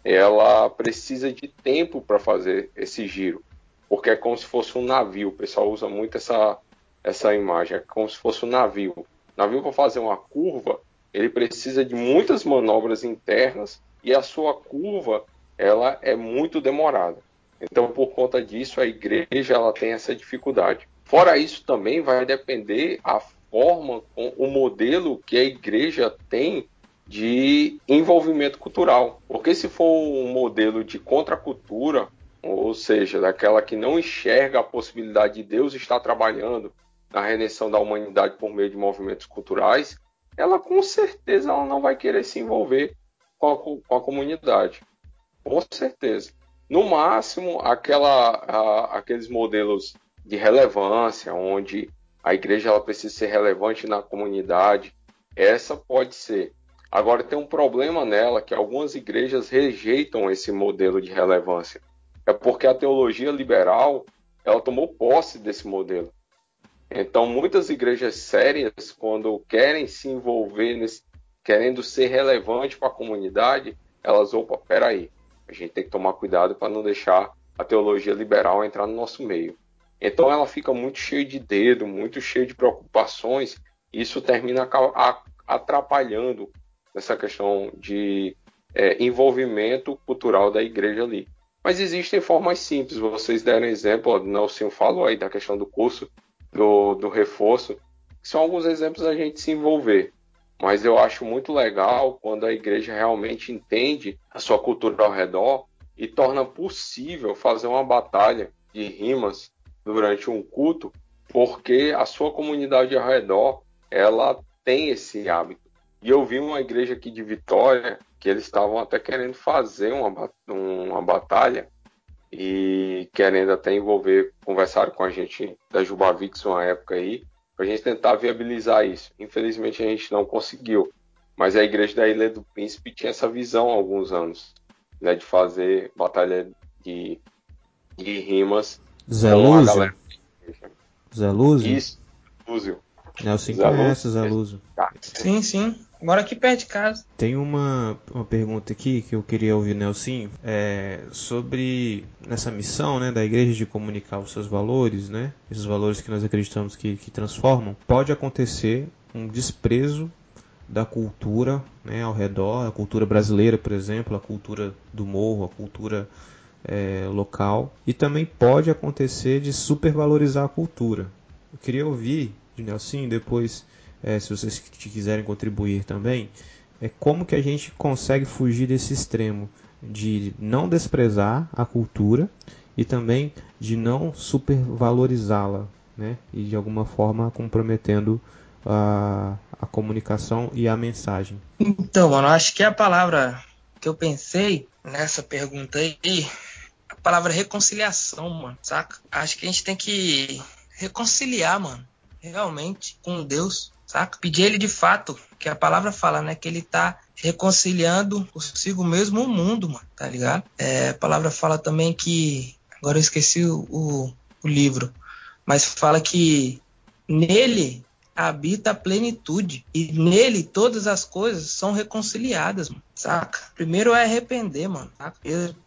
S2: ela precisa de tempo para fazer esse giro, porque é como se fosse um navio. O pessoal usa muito essa, essa imagem, é como se fosse um navio. navio para fazer uma curva, ele precisa de muitas manobras internas e a sua curva ela é muito demorada. Então, por conta disso, a igreja ela tem essa dificuldade. Fora isso, também vai depender a forma, o modelo que a igreja tem de envolvimento cultural. Porque se for um modelo de contracultura, ou seja, daquela que não enxerga a possibilidade de Deus estar trabalhando na redenção da humanidade por meio de movimentos culturais, ela com certeza ela não vai querer se envolver com a, com a comunidade. Com certeza. No máximo, aquela, a, aqueles modelos de relevância, onde a igreja ela precisa ser relevante na comunidade, essa pode ser. Agora, tem um problema nela que algumas igrejas rejeitam esse modelo de relevância. É porque a teologia liberal ela tomou posse desse modelo. Então, muitas igrejas sérias, quando querem se envolver, nesse, querendo ser relevante para a comunidade, elas, opa, peraí, a gente tem que tomar cuidado para não deixar a teologia liberal entrar no nosso meio. Então, ela fica muito cheia de dedo, muito cheia de preocupações, e isso termina atrapalhando essa questão de é, envolvimento cultural da igreja ali. Mas existem formas simples, vocês deram exemplo, o Nelson falou aí da questão do curso do, do reforço, são alguns exemplos da gente se envolver. Mas eu acho muito legal quando a igreja realmente entende a sua cultura ao redor e torna possível fazer uma batalha de rimas durante um culto, porque a sua comunidade ao redor ela tem esse hábito. E eu vi uma igreja aqui de Vitória que eles estavam até querendo fazer uma, uma batalha e querendo até envolver, conversaram com a gente da Jubavix uma época aí, para a gente tentar viabilizar isso. Infelizmente a gente não conseguiu, mas a igreja da Ilha do Príncipe tinha essa visão há alguns anos, né, de fazer batalha de, de rimas
S1: Zé Lúzio? Zé Lúzio?
S2: Isso, Lúzio.
S1: Nelson conhece Zé Lúzio.
S4: Sim, sim. Mora aqui perto de casa.
S1: Tem uma, uma pergunta aqui que eu queria ouvir, Nelson, é, sobre nessa missão né, da igreja de comunicar os seus valores, né, esses valores que nós acreditamos que, que transformam, pode acontecer um desprezo da cultura né, ao redor, a cultura brasileira, por exemplo, a cultura do morro, a cultura é, local, e também pode acontecer de supervalorizar a cultura. Eu queria ouvir Nelson depois é, se vocês quiserem contribuir também, é como que a gente consegue fugir desse extremo de não desprezar a cultura e também de não supervalorizá-la, né? E de alguma forma comprometendo a, a comunicação e a mensagem.
S4: Então, mano, acho que a palavra que eu pensei nessa pergunta aí, a palavra reconciliação, mano, saca? Acho que a gente tem que reconciliar, mano, realmente com Deus, saca? Pedir ele de fato, que a palavra fala, né? Que ele tá reconciliando consigo mesmo o mundo, mano, tá ligado? É, a palavra fala também que. Agora eu esqueci o, o, o livro, mas fala que nele habita a plenitude e nele todas as coisas são reconciliadas, mano, saca? Primeiro é arrepender, mano, saca?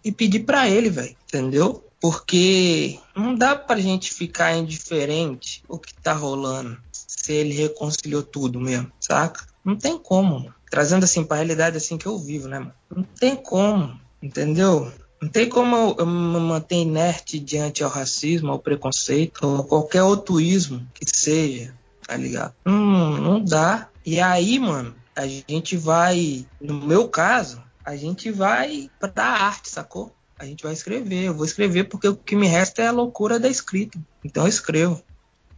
S4: E pedir para ele, velho, entendeu? Porque não dá pra gente ficar indiferente o que tá rolando se ele reconciliou tudo mesmo, saca? Não tem como, mano. Trazendo assim pra realidade assim que eu vivo, né, mano? Não tem como, entendeu? Não tem como eu me manter inerte diante ao racismo, ao preconceito, ou qualquer outro ismo que seja, tá ligado? Hum, não dá. E aí, mano, a gente vai, no meu caso, a gente vai pra arte, sacou? A gente vai escrever. Eu vou escrever porque o que me resta é a loucura da escrita. Então eu escrevo.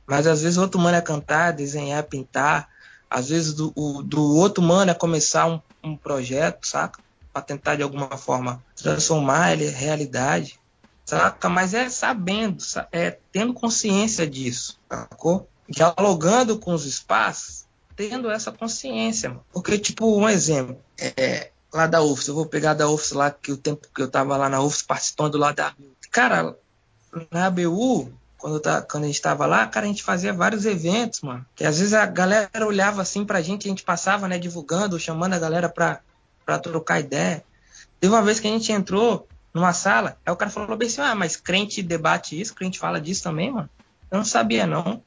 S4: Mas às vezes o outro mano é cantar, desenhar, pintar. Às vezes do, o, do outro mano é começar um, um projeto, saca? Para tentar de alguma forma transformar ele em realidade, saca? Mas é sabendo, é tendo consciência disso, sacou? Dialogando com os espaços, tendo essa consciência. Mano. Porque, tipo, um exemplo, é, lá da UFS, eu vou pegar da UFS lá, que o tempo que eu tava lá na UFS participando lá da. Cara, na ABU, quando, tá, quando a gente estava lá, cara, a gente fazia vários eventos, mano. Que às vezes a galera olhava assim pra gente, a gente passava, né, divulgando, chamando a galera pra, pra trocar ideia. Teve uma vez que a gente entrou numa sala, aí o cara falou bem assim, ah, mas crente debate isso, crente fala disso também, mano. Eu não sabia, não.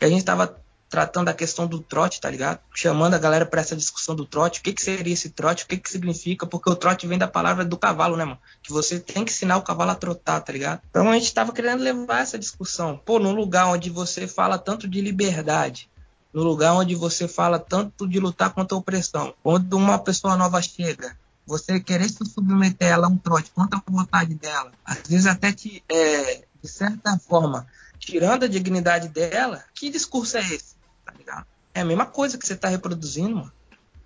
S4: E a gente tava tratando a questão do trote, tá ligado? Chamando a galera para essa discussão do trote. O que, que seria esse trote? O que, que significa? Porque o trote vem da palavra do cavalo, né, mano? Que você tem que ensinar o cavalo a trotar, tá ligado? Então a gente tava querendo levar essa discussão. Pô, num lugar onde você fala tanto de liberdade, no lugar onde você fala tanto de lutar contra a opressão, quando uma pessoa nova chega, você querer se submeter ela a um trote contra a vontade dela, às vezes até te, é, de certa forma, tirando a dignidade dela, que discurso é esse? Ligado? É a mesma coisa que você tá reproduzindo, mano.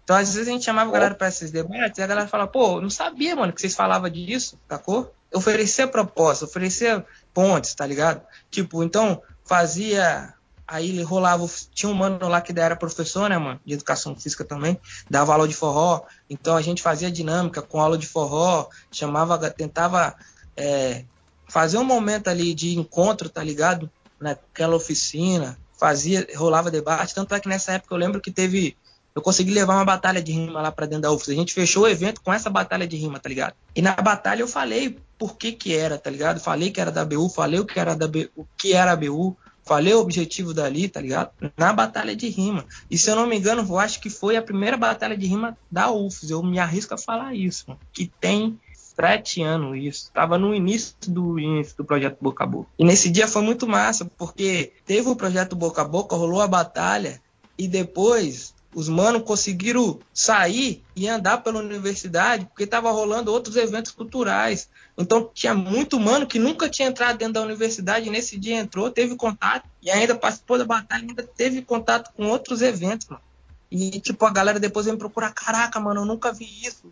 S4: Então, às vezes a gente chamava a galera para esses debates e a galera fala, pô, não sabia, mano, que vocês falavam disso, sacou? Oferecer proposta, oferecer pontes, tá ligado? Tipo, então, fazia. Aí ele rolava. Tinha um mano lá que era professor, né, mano? De educação física também. Dava aula de forró. Então a gente fazia dinâmica com aula de forró. Chamava, tentava é, fazer um momento ali de encontro, tá ligado? Naquela oficina, fazia, rolava debate, tanto é que nessa época eu lembro que teve, eu consegui levar uma batalha de rima lá para dentro da UFS. A gente fechou o evento com essa batalha de rima, tá ligado? E na batalha eu falei por que que era, tá ligado? Falei que era da BU, falei o que era da BU, o que era a BU, falei o objetivo dali, tá ligado? Na batalha de rima. E se eu não me engano, eu acho que foi a primeira batalha de rima da UFS. Eu me arrisco a falar isso, mano, que tem sete anos isso. Estava no início do início do projeto Boca a Boca. E nesse dia foi muito massa, porque teve o projeto Boca a Boca, rolou a batalha, e depois os manos conseguiram sair e andar pela universidade, porque estava rolando outros eventos culturais. Então tinha muito mano que nunca tinha entrado dentro da universidade, nesse dia entrou, teve contato, e ainda participou da batalha, ainda teve contato com outros eventos, mano. E tipo, a galera depois vem procurar, caraca, mano, eu nunca vi isso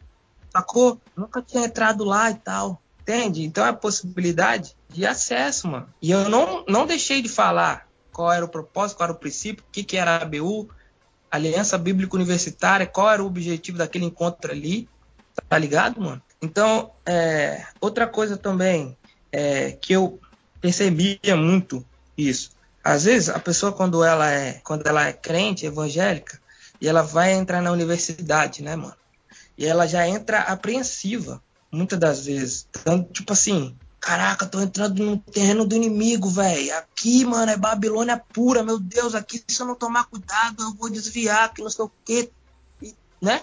S4: sacou? Nunca tinha entrado lá e tal. Entende? Então é a possibilidade de acesso, mano. E eu não, não deixei de falar qual era o propósito, qual era o princípio, o que, que era a ABU, Aliança Bíblica Universitária, qual era o objetivo daquele encontro ali, tá ligado, mano? Então, é, outra coisa também é, que eu percebia muito isso. Às vezes a pessoa quando ela é quando ela é crente evangélica e ela vai entrar na universidade, né, mano? E ela já entra apreensiva, muitas das vezes. Então, tipo assim, caraca, tô entrando no terreno do inimigo, velho. Aqui, mano, é Babilônia pura, meu Deus, aqui se eu não tomar cuidado, eu vou desviar, que não sei o quê, e, né?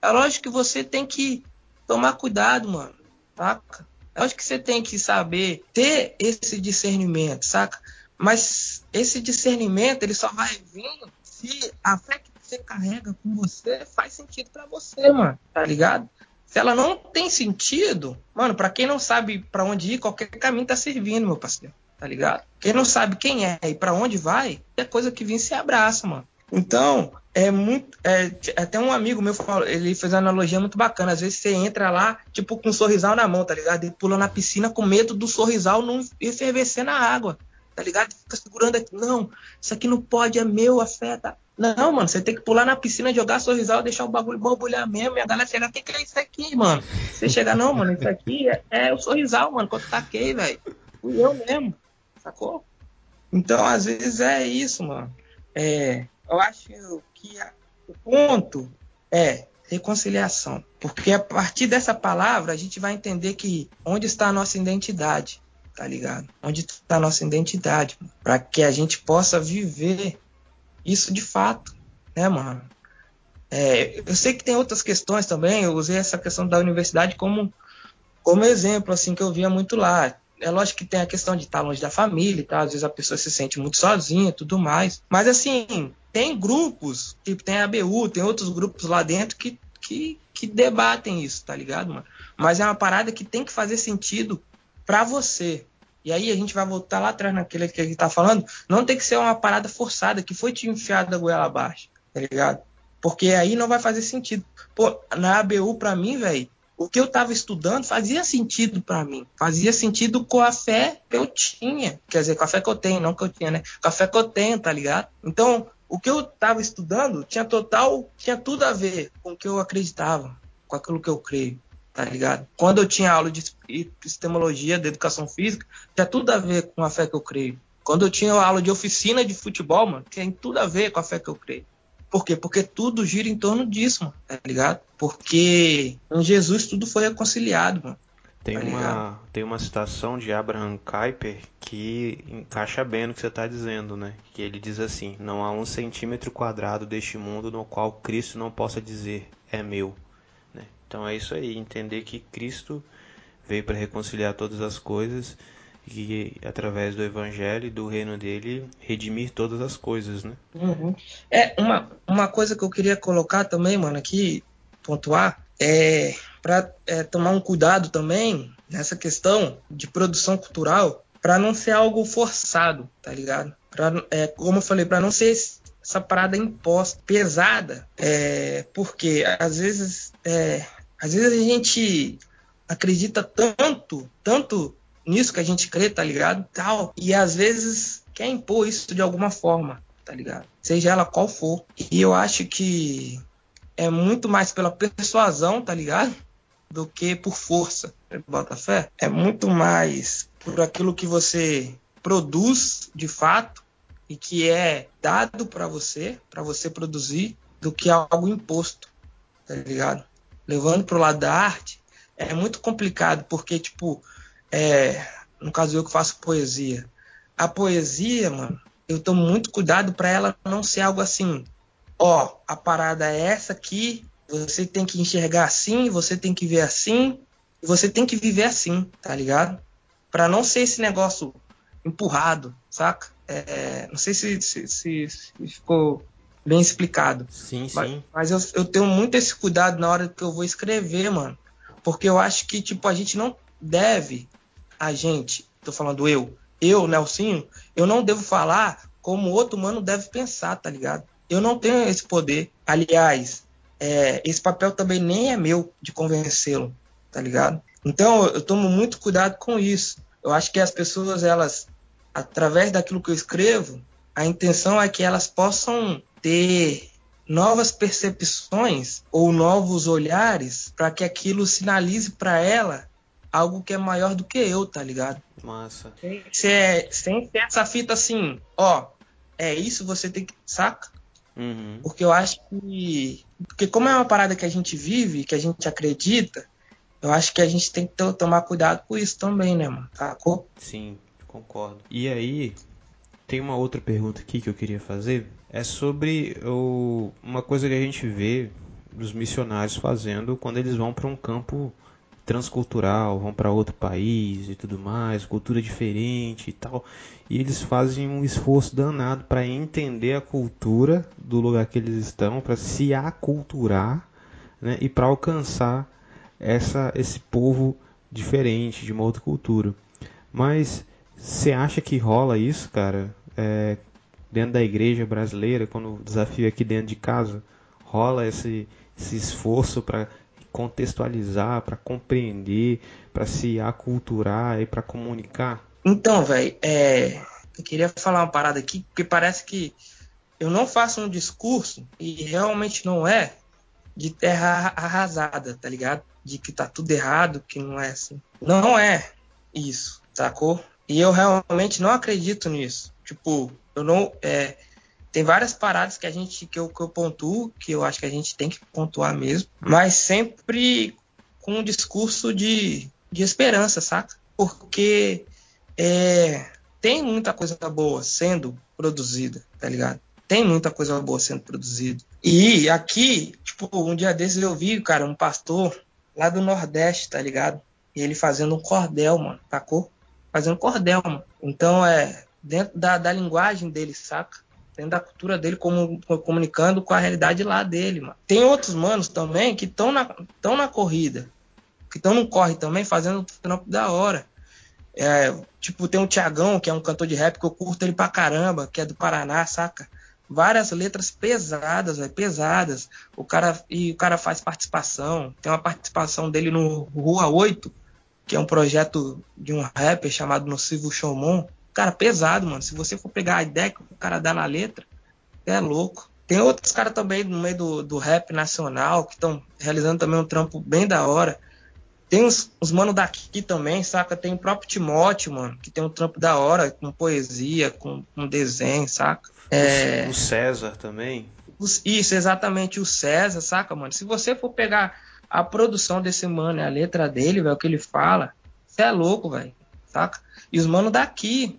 S4: É lógico que você tem que tomar cuidado, mano, saca? É lógico que você tem que saber ter esse discernimento, saca? Mas esse discernimento, ele só vai vir se a fé que você carrega com você faz sentido para você, mano, tá ligado? Se ela não tem sentido, mano, para quem não sabe para onde ir, qualquer caminho tá servindo, meu parceiro, tá ligado? Quem não sabe quem é e para onde vai, é coisa que vem se abraça, mano. Então, é muito. É, até um amigo meu falou, ele fez uma analogia muito bacana. Às vezes você entra lá, tipo, com um sorrisal na mão, tá ligado? E pula na piscina com medo do sorrisal não efervescer na água, tá ligado? Fica segurando aqui. Não, isso aqui não pode, é meu, afeta. Não, mano, você tem que pular na piscina, jogar sorrisal, deixar o bagulho borbulhar mesmo. E a galera chega, o que, que é isso aqui, mano? Você chega, não, mano, isso aqui é, é o sorrisal, mano, quando taquei, velho. Fui eu mesmo, sacou? Então, às vezes é isso, mano. É, eu acho que a, o ponto é reconciliação. Porque a partir dessa palavra a gente vai entender que onde está a nossa identidade, tá ligado? Onde está a nossa identidade, para que a gente possa viver isso de fato, né, mano? É, eu sei que tem outras questões também, eu usei essa questão da universidade como, como exemplo, assim, que eu via muito lá. É lógico que tem a questão de estar longe da família e tal, às vezes a pessoa se sente muito sozinha e tudo mais. Mas, assim, tem grupos, tipo, tem a ABU, tem outros grupos lá dentro que, que, que debatem isso, tá ligado, mano? Mas é uma parada que tem que fazer sentido para você, e aí a gente vai voltar lá atrás naquele que a gente tá falando, não tem que ser uma parada forçada, que foi te enfiado da goela abaixo, tá ligado? Porque aí não vai fazer sentido. Pô, na ABU, pra mim, velho, o que eu tava estudando fazia sentido para mim. Fazia sentido com a fé que eu tinha. Quer dizer, com a fé que eu tenho, não que eu tinha, né? Com a fé que eu tenho, tá ligado? Então, o que eu tava estudando tinha total, tinha tudo a ver com o que eu acreditava, com aquilo que eu creio tá ligado? Quando eu tinha aula de epistemologia, de educação física, tinha tudo a ver com a fé que eu creio. Quando eu tinha aula de oficina de futebol, mano, tem tudo a ver com a fé que eu creio. Por quê? Porque tudo gira em torno disso, mano, tá ligado? Porque em Jesus tudo foi reconciliado, mano.
S1: Tem
S4: Tá
S1: uma, tem uma citação de Abraham Kuyper que encaixa bem no que você está dizendo, né? Que ele diz assim: Não há um centímetro quadrado deste mundo no qual Cristo não possa dizer é meu. Então é isso aí, entender que Cristo veio para reconciliar todas as coisas e através do Evangelho e do reino dele redimir todas as coisas, né?
S4: Uhum. É, uma, uma coisa que eu queria colocar também, mano, aqui, pontuar, é para tomar um cuidado também nessa questão de produção cultural, para não ser algo forçado, tá ligado? Pra, é, como eu falei, para não ser essa parada imposta, pesada, é, porque às vezes, é, às vezes a gente acredita tanto, tanto nisso que a gente crê, tá ligado? Tal, e às vezes quer impor isso de alguma forma, tá ligado? Seja ela qual for. E eu acho que é muito mais pela persuasão, tá ligado? Do que por força. Bota fé? É muito mais por aquilo que você produz de fato e que é dado para você, para você produzir, do que algo imposto, tá ligado? Levando pro lado da arte, é muito complicado, porque, tipo, é, no caso eu que faço poesia, a poesia, mano, eu tomo muito cuidado para ela não ser algo assim, ó, a parada é essa aqui, você tem que enxergar assim, você tem que ver assim, você tem que viver assim, tá ligado? Para não ser esse negócio empurrado, saca? É, não sei se, se, se- se ficou bem explicado.
S1: Sim,
S4: Mas,
S1: sim.
S4: mas eu, eu tenho muito esse cuidado na hora que eu vou escrever, mano. Porque eu acho que, tipo, a gente não deve, a gente, tô falando eu, eu, Nelsinho, eu não devo falar como outro mano deve pensar, tá ligado? Eu não tenho esse poder. Aliás, é, esse papel também nem é meu de convencê-lo, tá ligado? Então eu tomo muito cuidado com isso. Eu acho que as pessoas, elas, através daquilo que eu escrevo, a intenção é que elas possam ter novas percepções ou novos olhares para que aquilo sinalize para ela algo que é maior do que eu, tá ligado?
S1: Massa.
S4: Se é, sem ter essa fita assim, ó, é isso você tem que, saca?
S1: Uhum.
S4: Porque eu acho que. Porque como é uma parada que a gente vive, que a gente acredita, eu acho que a gente tem que to- tomar cuidado com isso também, né, mano? Sacou?
S1: Sim, concordo. E aí, tem uma outra pergunta aqui que eu queria fazer. É sobre o, uma coisa que a gente vê os missionários fazendo quando eles vão para um campo transcultural, vão para outro país e tudo mais, cultura diferente e tal. E eles fazem um esforço danado para entender a cultura do lugar que eles estão, para se aculturar né, e para alcançar essa, esse povo diferente, de uma outra cultura. Mas você acha que rola isso, cara? É, dentro da igreja brasileira, quando o desafio é aqui dentro de casa, rola esse, esse esforço para contextualizar, para compreender, para se aculturar e para comunicar?
S4: Então, velho, é, eu queria falar uma parada aqui, porque parece que eu não faço um discurso, e realmente não é, de terra arrasada, tá ligado? De que tá tudo errado, que não é assim. Não é isso, sacou? E eu realmente não acredito nisso. Tipo, eu não. É, tem várias paradas que a gente que eu, que eu pontuo, que eu acho que a gente tem que pontuar mesmo, mas sempre com um discurso de, de esperança, saca? Porque é, tem muita coisa boa sendo produzida, tá ligado? Tem muita coisa boa sendo produzida. E aqui, tipo, um dia desses eu vi, cara, um pastor lá do Nordeste, tá ligado? E ele fazendo um cordel, mano, sacou? Fazendo cordel, mano. Então é dentro da, da linguagem dele, saca? Dentro da cultura dele, como, comunicando com a realidade lá dele, mano. Tem outros manos também que estão na, tão na corrida, que estão no corre também, fazendo um trampo da hora. É, tipo, tem o Tiagão, que é um cantor de rap que eu curto ele pra caramba, que é do Paraná, saca? Várias letras pesadas, véio, pesadas. O cara, e o cara faz participação. Tem uma participação dele no Rua 8, que é um projeto de um rapper chamado Nocivo Showmon. Cara, pesado, mano. Se você for pegar a ideia que o cara dá na letra, é louco. Tem outros caras também no meio do, do rap nacional que estão realizando também um trampo bem da hora. Tem os, os mano daqui também, saca? Tem o próprio Timóteo, mano, que tem um trampo da hora, com poesia, com, com desenho, saca?
S1: É... O César também.
S4: Os, isso, exatamente, o César, saca, mano? Se você for pegar a produção desse mano, a letra dele, velho, o que ele fala, você é louco, velho, saca? E os manos daqui,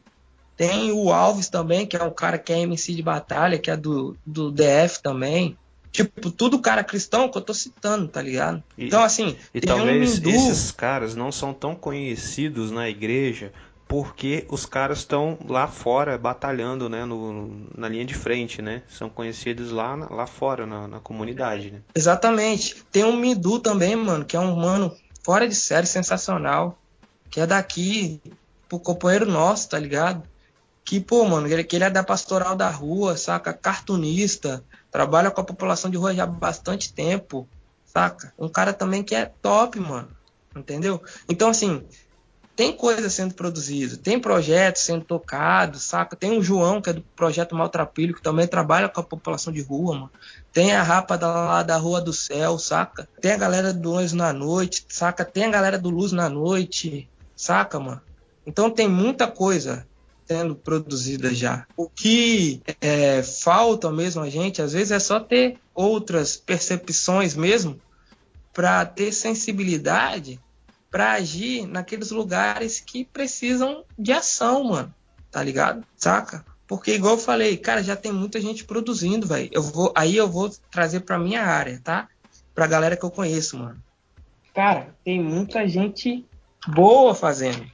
S4: tem o Alves também, que é um cara que é MC de batalha, que é do, do DF também. Tipo, tudo cara cristão que eu tô citando, tá ligado?
S1: E-
S4: então, assim,
S1: E
S4: tem um
S1: talvez
S4: Mindu,
S1: esses caras não são tão conhecidos na igreja porque os caras estão lá fora batalhando, né, no, na linha de frente, né? São conhecidos lá, lá fora, na, na comunidade, né?
S4: Exatamente. Tem um Mindu também, mano, que é um mano fora de série, sensacional. Que é daqui, pro companheiro nosso, tá ligado? Que, pô, mano, ele, que ele é da pastoral da rua, saca? Cartunista, trabalha com a população de rua já há bastante tempo, saca? Um cara também que é top, mano. Entendeu? Então, assim, tem coisa sendo produzida, tem projetos sendo tocados, saca? Tem o João, que é do projeto Maltrapilho, que também trabalha com a população de rua, mano. Tem a rapa da, lá da Rua do Céu, saca? Tem a galera do Luz na Noite, saca? Tem a galera do Luz na Noite, saca, mano? Então tem muita coisa sendo produzida já. O que é, falta mesmo a gente, às vezes, é só ter outras percepções mesmo para ter sensibilidade para agir naqueles lugares que precisam de ação, mano. Tá ligado? Saca? Porque igual eu falei, cara, já tem muita gente produzindo, velho. Eu vou, aí eu vou trazer para minha área, tá? Pra galera que eu conheço, mano. Cara, tem muita gente boa fazendo.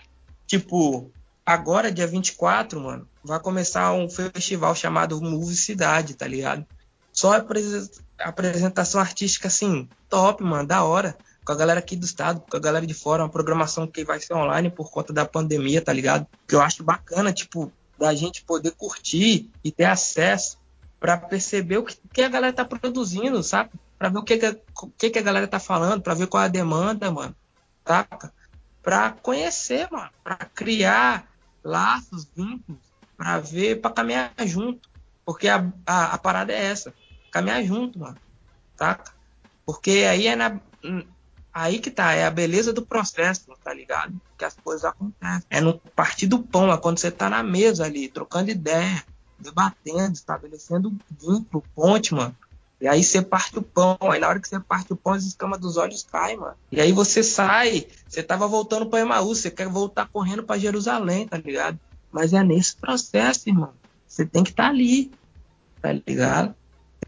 S4: Tipo, agora dia 24, mano, vai começar um festival chamado Move Cidade, tá ligado? Só apres- apresentação artística assim, top, mano, da hora com a galera aqui do estado, com a galera de fora, uma programação que vai ser online por conta da pandemia, tá ligado? Que eu acho bacana, tipo, da gente poder curtir e ter acesso para perceber o que, que a galera tá produzindo, sabe? Para ver o que, que, que, que a galera tá falando, para ver qual é a demanda, mano, saca? Para conhecer, mano, para criar laços, vínculos, para ver, para caminhar junto. Porque a, a, a parada é essa, caminhar junto, mano, saca? Porque aí é na, Aí que tá, é a beleza do processo, tá ligado? Que as coisas acontecem. É no partir do pão, é quando você tá na mesa ali, trocando ideia, debatendo, estabelecendo vínculo, ponte, mano. E aí você parte o pão, aí na hora que você parte o pão, as escamas dos olhos caem, mano. E aí você sai, você tava voltando pra Emaús, você quer voltar correndo pra Jerusalém, tá ligado? Mas é nesse processo, irmão. Você tem que estar tá ali, tá ligado?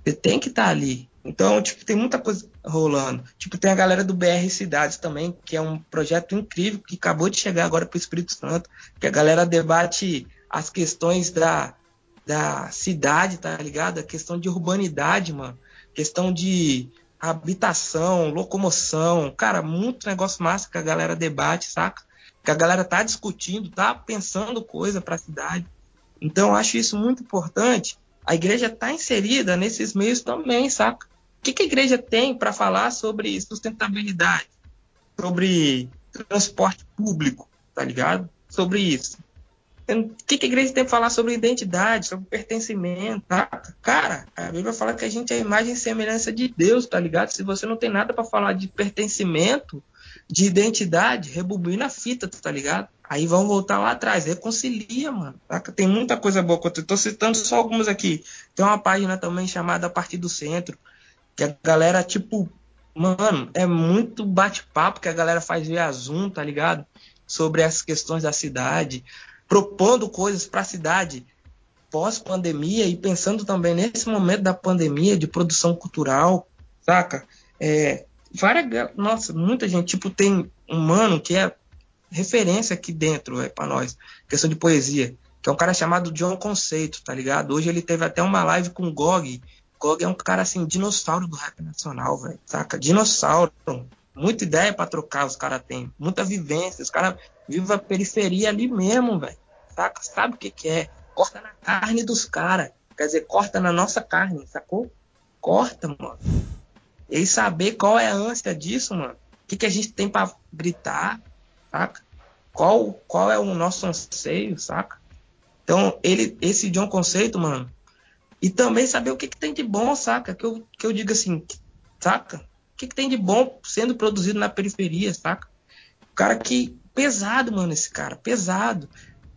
S4: Você tem que estar tá ali. Então, tipo, tem muita coisa rolando. Tipo, tem a galera do BR Cidades também, que é um projeto incrível que acabou de chegar agora para o Espírito Santo, que a galera debate as questões da, da cidade, tá ligado? A questão de urbanidade, mano. Questão de habitação, locomoção. Cara, muito negócio massa que a galera debate, saca? Que a galera tá discutindo, tá pensando coisa para a cidade. Então, acho isso muito importante. A igreja tá inserida nesses meios também, saca? Que, que a igreja tem para falar sobre sustentabilidade, sobre transporte público, tá ligado? Sobre isso. O que, que a igreja tem para falar sobre identidade, sobre pertencimento, tá? Cara, a Bíblia fala que a gente é a imagem e semelhança de Deus, tá ligado? Se você não tem nada para falar de pertencimento, de identidade, rebobina a fita, tá ligado? Aí vão voltar lá atrás, reconcilia, mano. Saca? Tem muita coisa boa. Eu tô citando só algumas aqui. Tem uma página também chamada A Partir do Centro, que a galera, tipo, mano, é muito bate-papo que a galera faz via Zoom, tá ligado? Sobre as questões da cidade, propondo coisas para a cidade pós-pandemia e pensando também nesse momento da pandemia de produção cultural, saca? É, várias, nossa, muita gente, tipo, tem um mano que é referência aqui dentro, é para nós, questão de poesia, que é um cara chamado John Conceito, tá ligado? Hoje ele teve até uma live com o Gog, Gog é um cara assim, dinossauro do rap nacional, velho. Saca? Dinossauro. Muita ideia para trocar os caras têm. Muita vivência. Os caras vivem a periferia ali mesmo, velho. Saca? Sabe o que, que é? Corta na carne dos caras. Quer dizer, corta na nossa carne, sacou? Corta, mano. E saber qual é a ânsia disso, mano. O que, que a gente tem para gritar, saca? Qual, qual é o nosso anseio, saca? Então, ele, esse John Conceito, mano, e também saber o que, que tem de bom, saca? Que eu, que eu digo assim, saca? O que, que tem de bom sendo produzido na periferia, saca? O cara que. Pesado, mano, esse cara, pesado.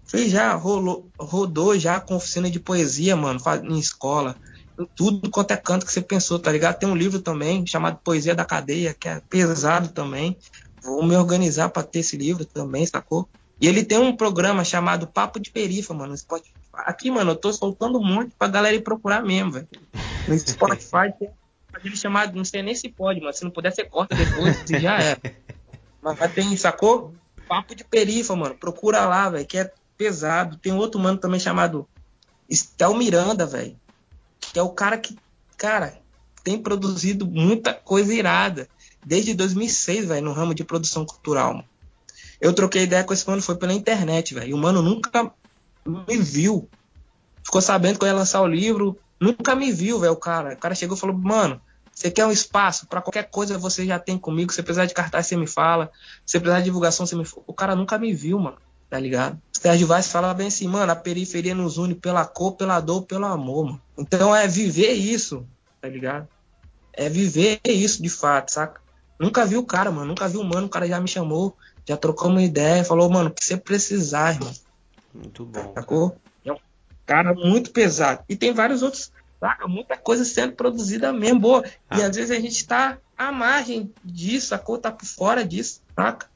S4: Fez já, rolou, rodou já com oficina de poesia, mano, em escola. em tudo quanto é canto que você pensou, tá ligado? Tem um livro também chamado Poesia da Cadeia, que é pesado também. Vou me organizar para ter esse livro também, sacou? E ele tem um programa chamado Papo de Perifa, mano, no Spotify. Aqui, mano, eu tô soltando um monte pra galera ir procurar mesmo, velho. No Spotify tem ele chamado, não sei nem se pode, mano. Se não puder, você corta depois e já é. Mas tem, sacou? Papo de perifa, mano. Procura lá, velho, que é pesado. Tem outro mano também chamado Estel Miranda, velho. Que é o cara que, cara, tem produzido muita coisa irada. Desde 2006, velho, no ramo de produção cultural, mano. Eu troquei ideia com esse mano, foi pela internet, velho. E o mano nunca me viu. Ficou sabendo que eu ia lançar o livro, nunca me viu, velho, o cara. O cara chegou e falou, mano, você quer um espaço para qualquer coisa você já tem comigo. Se precisar de cartaz, você me fala. Se precisar de divulgação, você me fala. O cara nunca me viu, mano. Tá ligado? O Sérgio Vaz fala bem assim, mano, a periferia nos une pela cor, pela dor, pelo amor, mano. Então é viver isso, tá ligado? É viver isso de fato, saca? Nunca vi o cara, mano. Nunca vi o mano. O cara já me chamou, já trocou uma ideia, falou, mano, o que você precisar, irmão.
S1: Muito bom.
S4: Sacou? É um cara muito pesado. E tem vários outros, saca? Muita coisa sendo produzida mesmo, boa. Ah. E às vezes a gente tá à margem disso, sacou? Tá por fora disso, saca?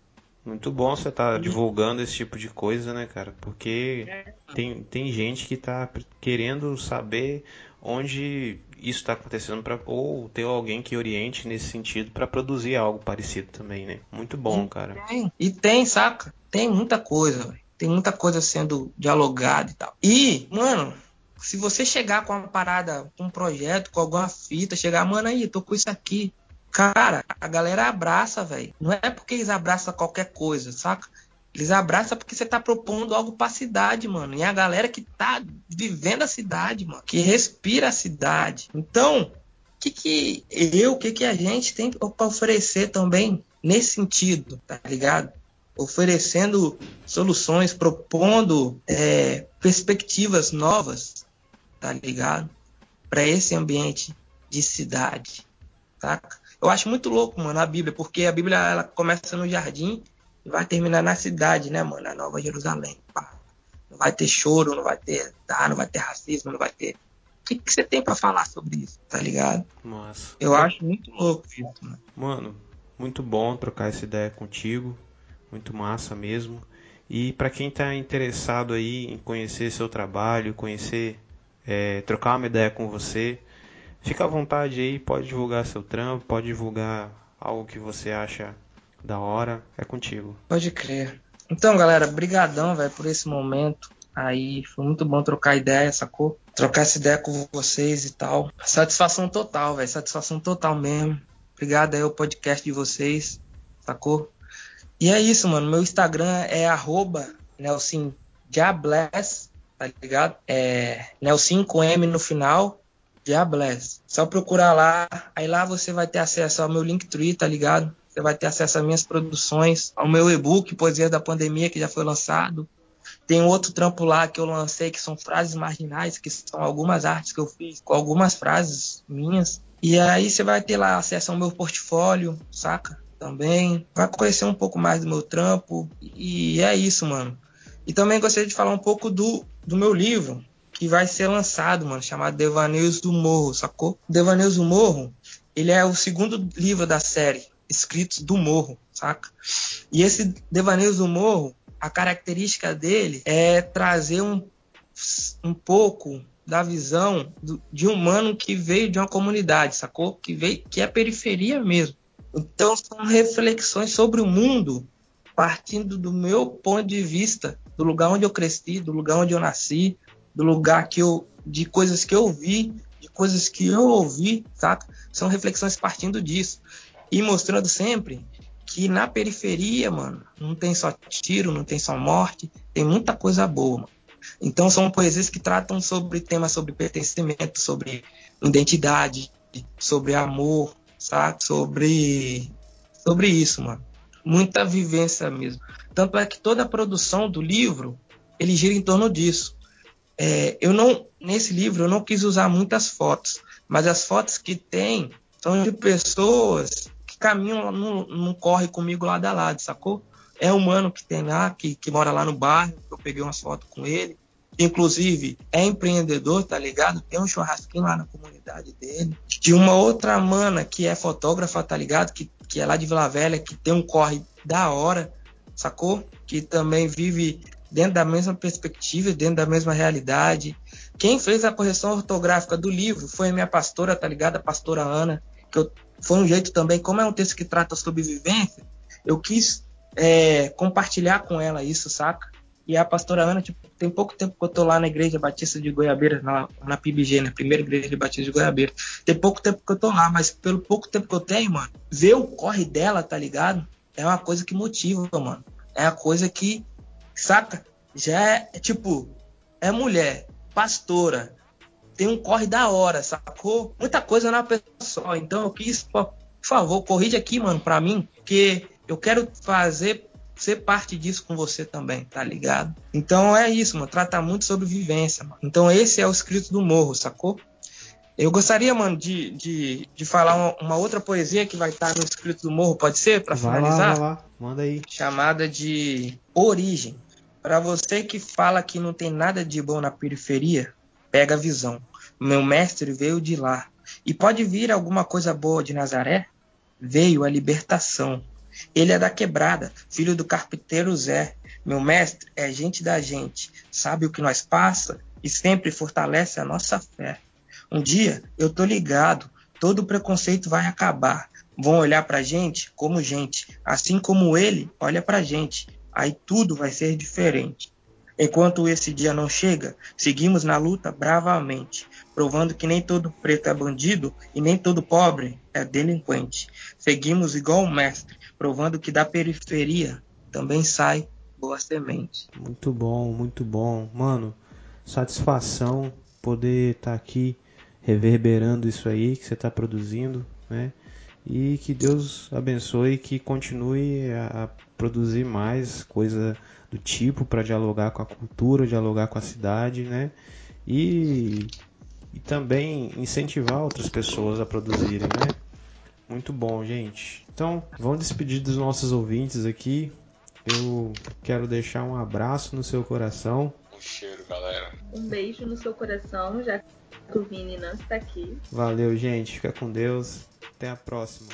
S1: Muito bom você estar tá divulgando esse tipo de coisa, né, cara? Porque é. tem, tem gente que tá querendo saber onde isso está acontecendo para ou ter alguém que oriente nesse sentido para produzir algo parecido também, né? Muito bom, cara.
S4: Tem, e tem, saca? Tem muita coisa, véio. Tem muita coisa sendo dialogada e tal. E, mano, se você chegar com uma parada, com um projeto, com alguma fita, chegar, mano, aí, tô com isso aqui. Cara, a galera abraça, velho. Não é porque eles abraçam qualquer coisa, saca? Eles abraçam porque você tá propondo algo pra cidade, mano. E a galera que tá vivendo a cidade, mano. Que respira a cidade. Então, o que que eu, o que que a gente tem pra oferecer também nesse sentido, tá ligado? Oferecendo soluções, propondo é, perspectivas novas, tá ligado? Para esse ambiente de cidade, saca? Eu acho muito louco, mano, a Bíblia, porque a Bíblia ela começa no jardim e vai terminar na cidade, né, mano? Na Nova Jerusalém. Pá. Não vai ter choro, não vai ter tá, não vai ter racismo, não vai ter. O que, que você tem para falar sobre isso, tá ligado?
S1: Nossa.
S4: Eu acho muito louco isso, mano.
S1: Mano, muito bom trocar essa ideia contigo. Muito massa mesmo. E para quem está interessado aí em conhecer seu trabalho, conhecer, é, trocar uma ideia com você, fica à vontade aí, pode divulgar seu trampo, pode divulgar algo que você acha da hora, é contigo.
S4: Pode crer. Então, galera, brigadão, velho, por esse momento. Aí foi muito bom trocar ideia, sacou? Trocar essa ideia com vocês e tal. Satisfação total, velho. Satisfação total mesmo. Obrigado aí ao podcast de vocês, sacou? E é isso, mano. Meu Instagram é arroba Nelson Diabless, tá ligado? É Nelson com M no final, Diabless. Só procurar lá. Aí lá você vai ter acesso ao meu Linktree, tá ligado? Você vai ter acesso às minhas produções, ao meu e-book Poesia da Pandemia, que já foi lançado. Tem outro trampo lá que eu lancei, que são frases marginais, que são algumas artes que eu fiz com algumas frases minhas. E aí você vai ter lá acesso ao meu portfólio, saca? Também. Vai conhecer um pouco mais do meu trampo. E é isso, mano. E também gostaria de falar um pouco do, do meu livro, que vai ser lançado, mano, chamado Devaneios do Morro, sacou? Devaneios do Morro, ele é o segundo livro da série escritos do morro, saca? E esse Devaneios do Morro, a característica dele é trazer um, um pouco da visão do, de um humano que veio de uma comunidade, sacou? Que veio, que é periferia mesmo. Então são reflexões sobre o mundo partindo do meu ponto de vista, do lugar onde eu cresci, do lugar onde eu nasci, do lugar que eu, de coisas que eu vi, de coisas que eu ouvi, saca? São reflexões partindo disso e mostrando sempre que na periferia, mano, não tem só tiro, não tem só morte, tem muita coisa boa, mano. Então são poesias que tratam sobre temas sobre pertencimento, sobre identidade, sobre amor, sabe? Sobre sobre isso, mano. Muita vivência mesmo. Tanto é que toda a produção do livro ele gira em torno disso. É, eu não nesse livro eu não quis usar muitas fotos, mas as fotos que tem são de pessoas caminham, não, não corre comigo lado a lado, sacou? É humano que tem lá, que, que mora lá no bairro, eu peguei umas fotos com ele. Inclusive é empreendedor, tá ligado? Tem um churrasquinho lá na comunidade dele. De uma outra mana que é fotógrafa, tá ligado? Que, que é lá de Vila Velha, que tem um corre da hora, sacou? Que também vive dentro da mesma perspectiva, dentro da mesma realidade. Quem fez a correção ortográfica do livro foi a minha pastora, tá ligado? A pastora Ana, que eu, foi um jeito também, como é um texto que trata sobre vivência, eu quis é, compartilhar com ela isso, saca? E a pastora Ana, tipo, tem pouco tempo que eu tô lá na igreja batista de Goiabeira, na, na PIBG, né? Primeira igreja batista de Goiabeira. Tem pouco tempo que eu tô lá, mas pelo pouco tempo que eu tenho, mano, ver o corre dela, tá ligado? É uma coisa que motiva, mano. É uma coisa que, saca? Já é, é tipo, é mulher, pastora, tem um corre da hora, sacou? Muita coisa na pessoa só. Então eu quis, por favor, corrige aqui, mano, pra mim, porque eu quero fazer ser parte disso com você também, tá ligado? Então é isso, mano. Trata muito sobre vivência, mano. Então esse é o escrito do morro, sacou? Eu gostaria, mano, de, de, de falar uma, uma outra poesia que vai estar no escrito do morro, pode ser? Para finalizar?
S1: Lá, vai lá, manda aí.
S4: Chamada de Origem. Para você que fala que não tem nada de bom na periferia, pega a visão. Meu mestre veio de lá. E pode vir alguma coisa boa de Nazaré? Veio a libertação. Ele é da quebrada, filho do carpinteiro Zé. Meu mestre é gente da gente, sabe o que nós passa e sempre fortalece a nossa fé. Um dia eu tô ligado, todo preconceito vai acabar. Vão olhar pra gente como gente, assim como ele olha pra gente. Aí tudo vai ser diferente. Enquanto esse dia não chega, seguimos na luta bravamente, provando que nem todo preto é bandido e nem todo pobre é delinquente. Seguimos igual o mestre, provando que da periferia também sai boa semente.
S1: Muito bom, muito bom. Mano, satisfação poder estar tá aqui reverberando isso aí que você está produzindo, né? E que Deus abençoe que continue a, produzir mais coisa do tipo para dialogar com a cultura, dialogar com a cidade, né? E, e também incentivar outras pessoas a produzirem, né? Muito bom, gente. Então, vamos despedir dos nossos ouvintes aqui. Eu quero deixar um abraço no seu coração.
S2: Um cheiro, galera.
S3: Um beijo no seu coração, já que o Vini não está aqui.
S1: Valeu, gente. Fica com Deus. Até a próxima.